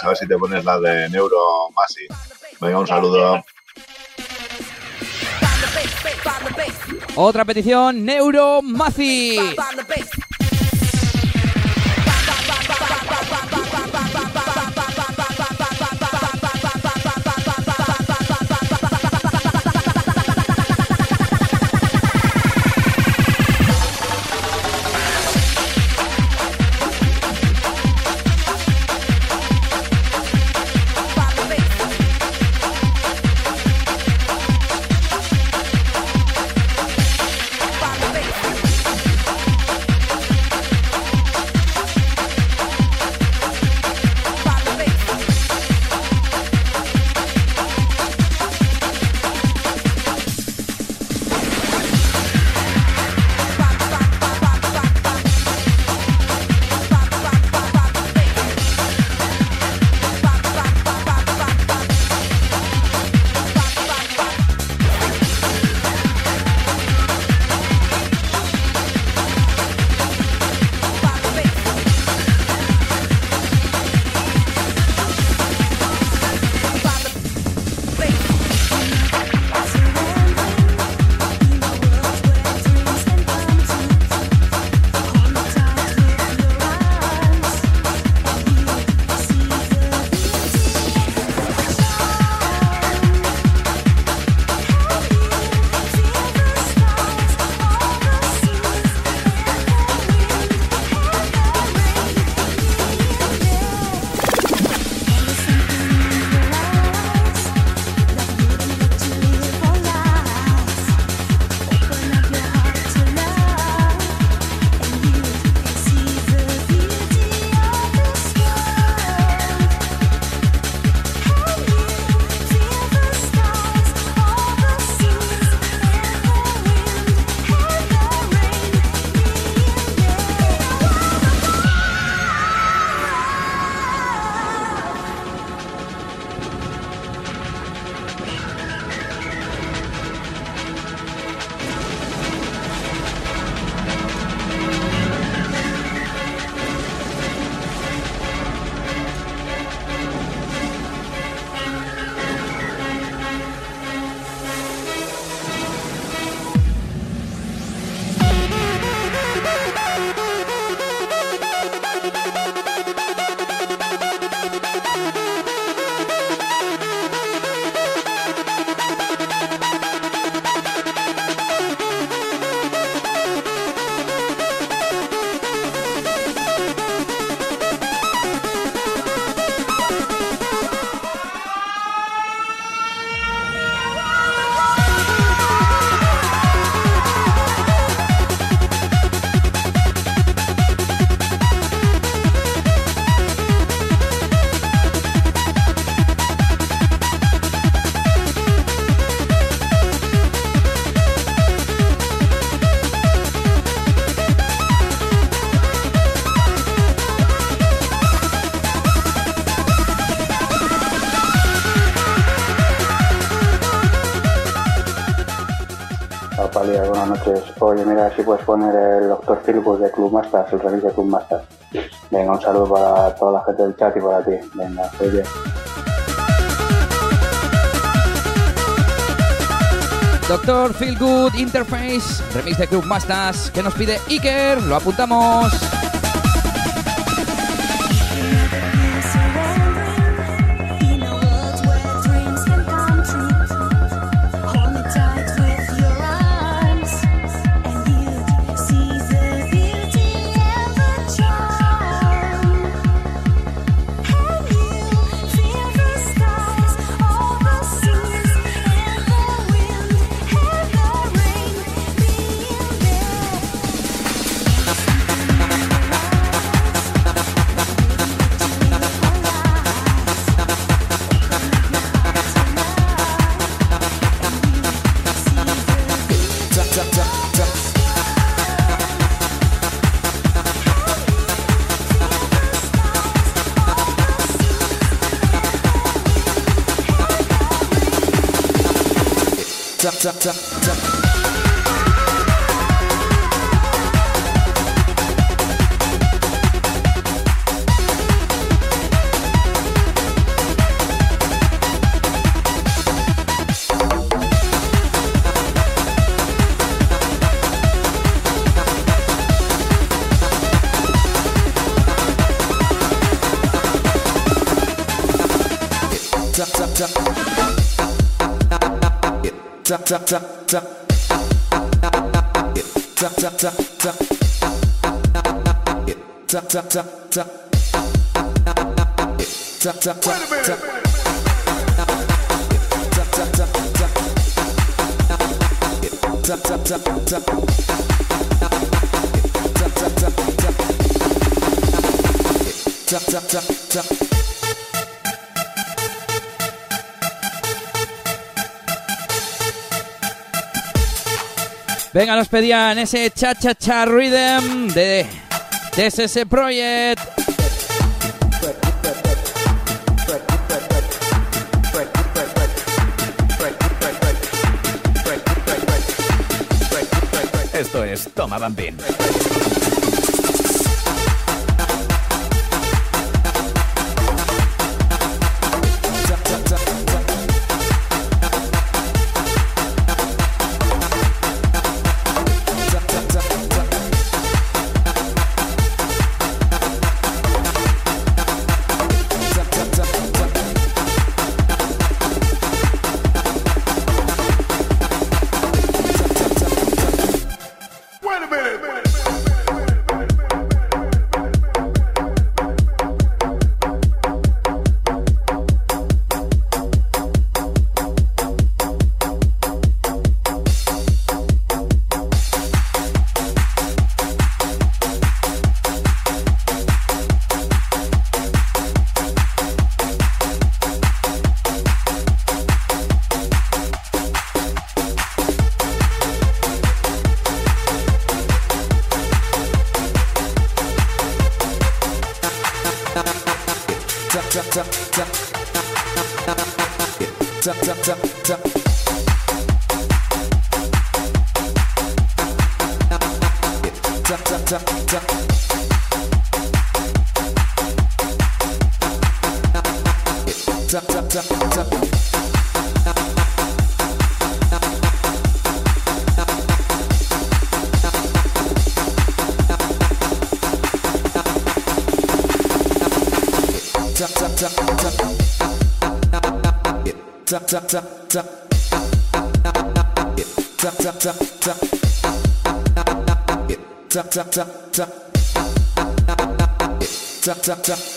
A ver si te pones la de Neuro Masi. Venga, un saludo. Otra petición, Neuromazi. Bam, Oye, mira, si puedes poner el Doctor Philbus de Club Masters, el remix de Club Masters. Venga, un saludo para toda la gente del chat y para ti. Venga, oye. Doctor Feel Good Interface, remix de Club Masters, que nos pide Iker, lo apuntamos. Wait a minute. Venga, nos pedían ese cha cha cha rhythm de DSS Project. Esto es Toma Bambín. Tup tup.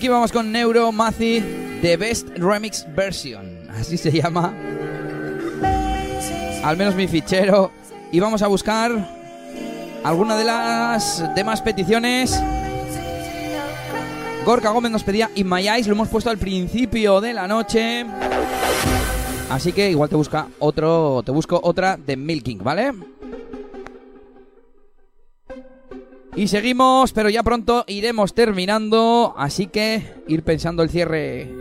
Aquí vamos con Neuro Mazi, The Best Remix Version. Así se llama. Al menos mi fichero. Y vamos a buscar alguna de las demás peticiones. Gorka Gómez nos pedía In My Eyes, lo hemos puesto al principio de la noche. Así que igual te busca otro, te busco otra de Milking, ¿vale? Y seguimos, pero ya pronto iremos terminando, así que ir pensando el cierre.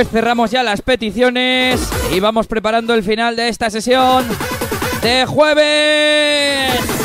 Pues cerramos ya las peticiones y vamos preparando el final de esta sesión de jueves.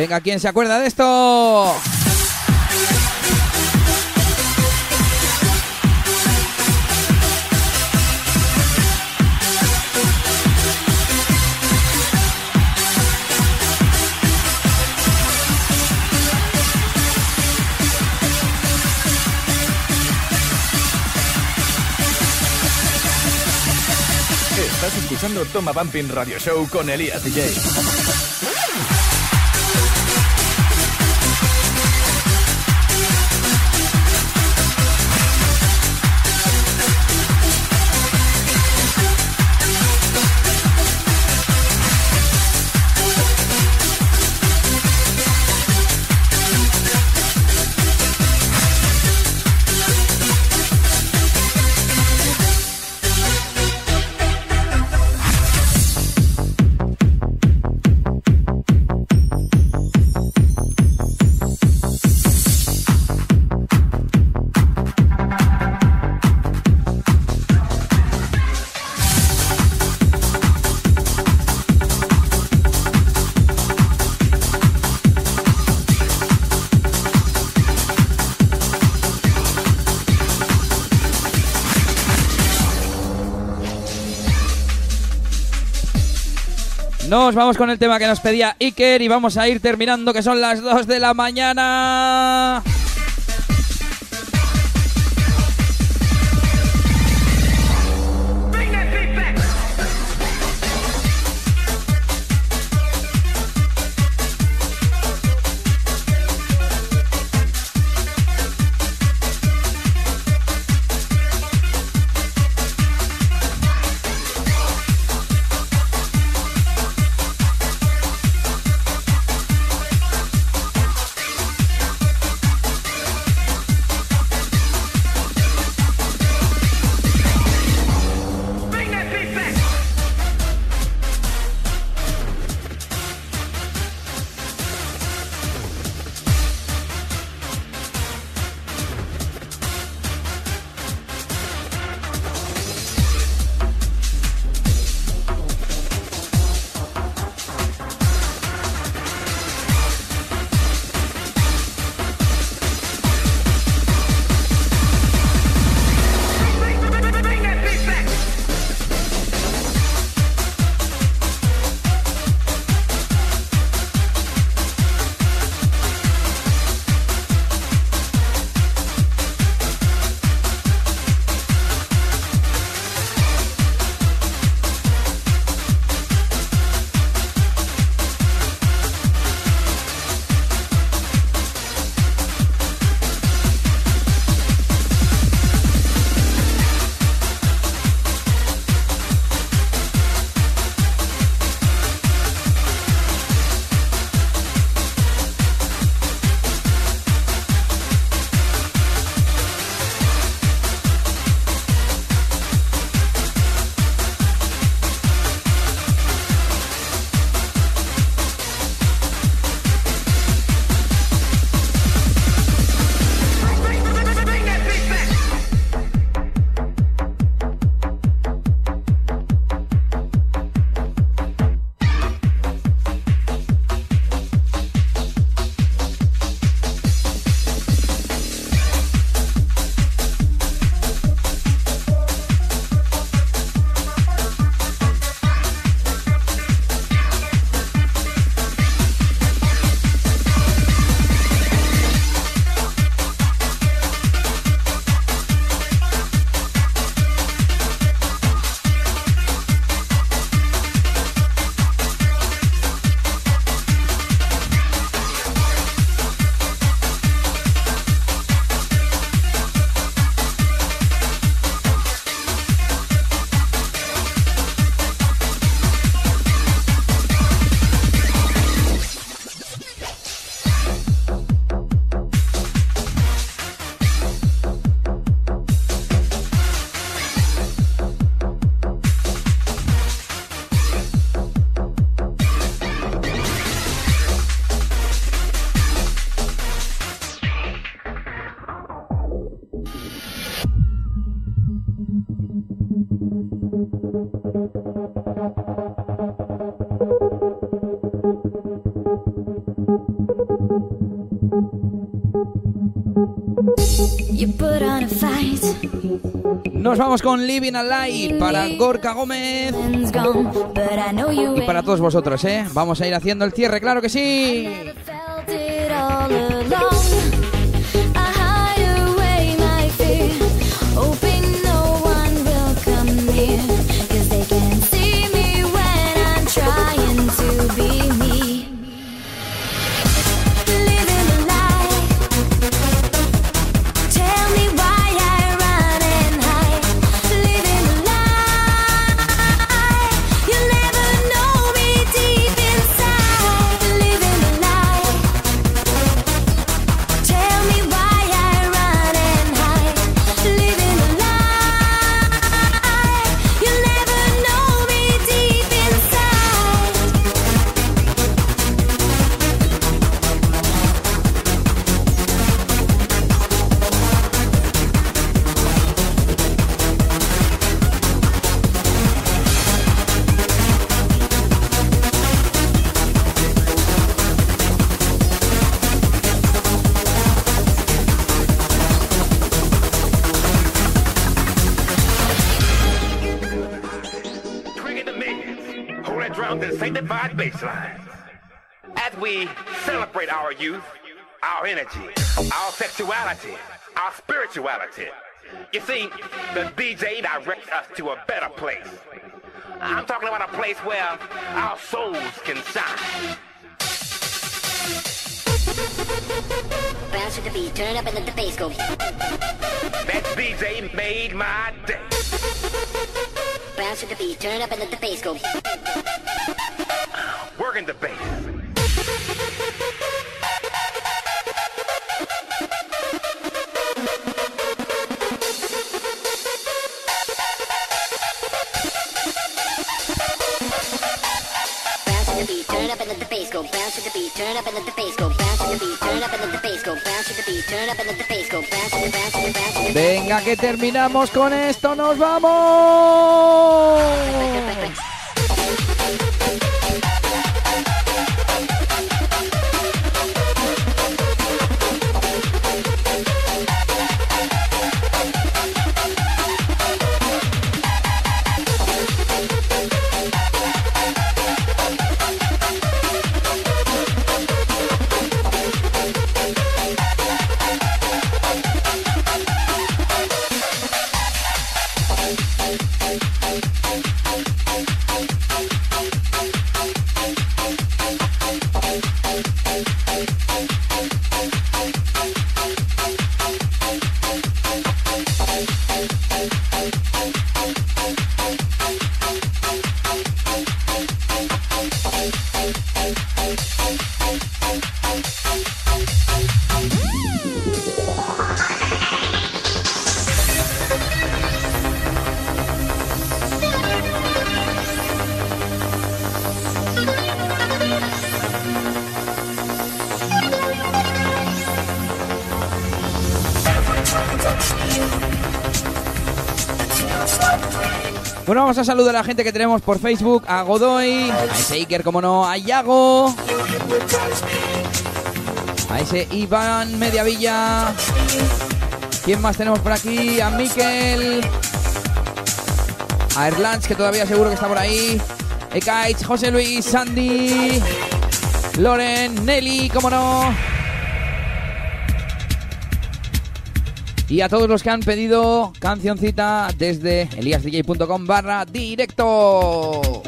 Venga, ¿quién se acuerda de esto? Estás escuchando Toma Bumping Radio Show con Elías DJ. Nos vamos con el tema que nos pedía Iker y vamos a ir terminando, que son las 2 de la mañana. Nos vamos con Living Alive para Gorka Gómez. Y para todos vosotros, ¿eh? Vamos a ir haciendo el cierre, claro que sí. Baseline. As we celebrate our youth, our energy, our sexuality, our spirituality, you see, the DJ directs us to a better place. I'm talking about a place where our souls can shine. Bounce with the beat, turn it up and let the bass go. That DJ made my day. Bounce with the beat, turn up and let the bass go. Working the bass. Bounce with the beat, turn it up and let the bass go. Bounce with the beat, turn it up and let the bass go. Bounce with the beat, turn it up and let the bass go. Bounce with the bounce with the bounce with the Venga, que terminamos con esto, nos vamos. A saludar a la gente que tenemos por Facebook, a Godoy, a ese Iker, como no, a Yago, a ese Iván Mediavilla. ¿Quién más tenemos por aquí? A Miquel, a Erlans, que todavía seguro que está por ahí, Ekaich, José Luis, Sandy, Loren, Nelly, como no. Y a todos los que han pedido cancioncita desde eliasdj.com barra directo.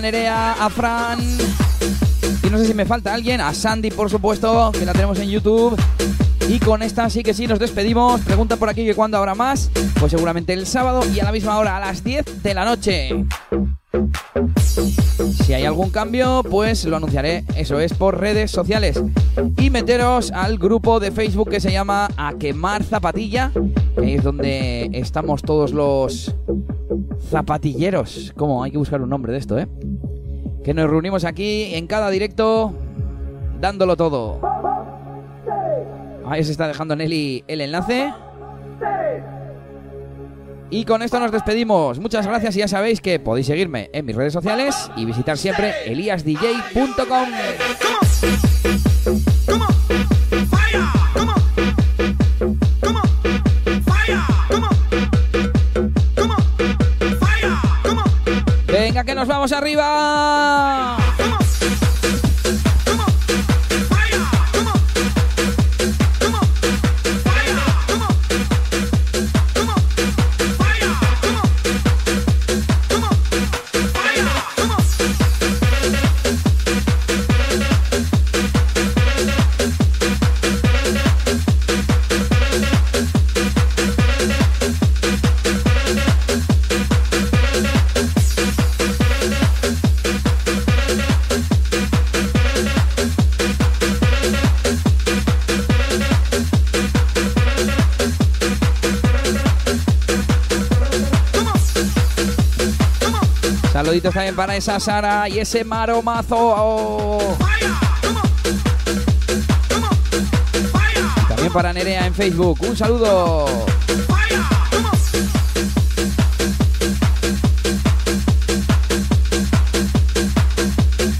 Nerea, a Fran. Y no sé si me falta alguien, a Sandy, por supuesto, que la tenemos en YouTube. Y con esta sí que sí nos despedimos. Pregunta por aquí que cuándo habrá más. Pues seguramente el sábado y a la misma hora, a las 10 de la noche. Si hay algún cambio, pues lo anunciaré, eso es, por redes sociales. Y meteros al grupo de Facebook que se llama A Quemar Zapatilla, que es donde estamos todos los zapatilleros. ¿Cómo? Hay que buscar un nombre de esto, ¿eh? Que nos reunimos aquí en cada directo, dándolo todo. Ahí se está dejando Nelly el enlace. Y con esto nos despedimos. Muchas gracias y ya sabéis que podéis seguirme en mis redes sociales y visitar siempre eliasdj.com. Venga, que nos vamos arriba. Para esa Sara y ese maromazo. También para Nerea en Facebook. Un saludo.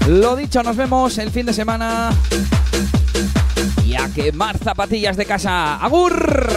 Lo dicho, nos vemos el fin de semana. Y a quemar zapatillas de casa. ¡Agur!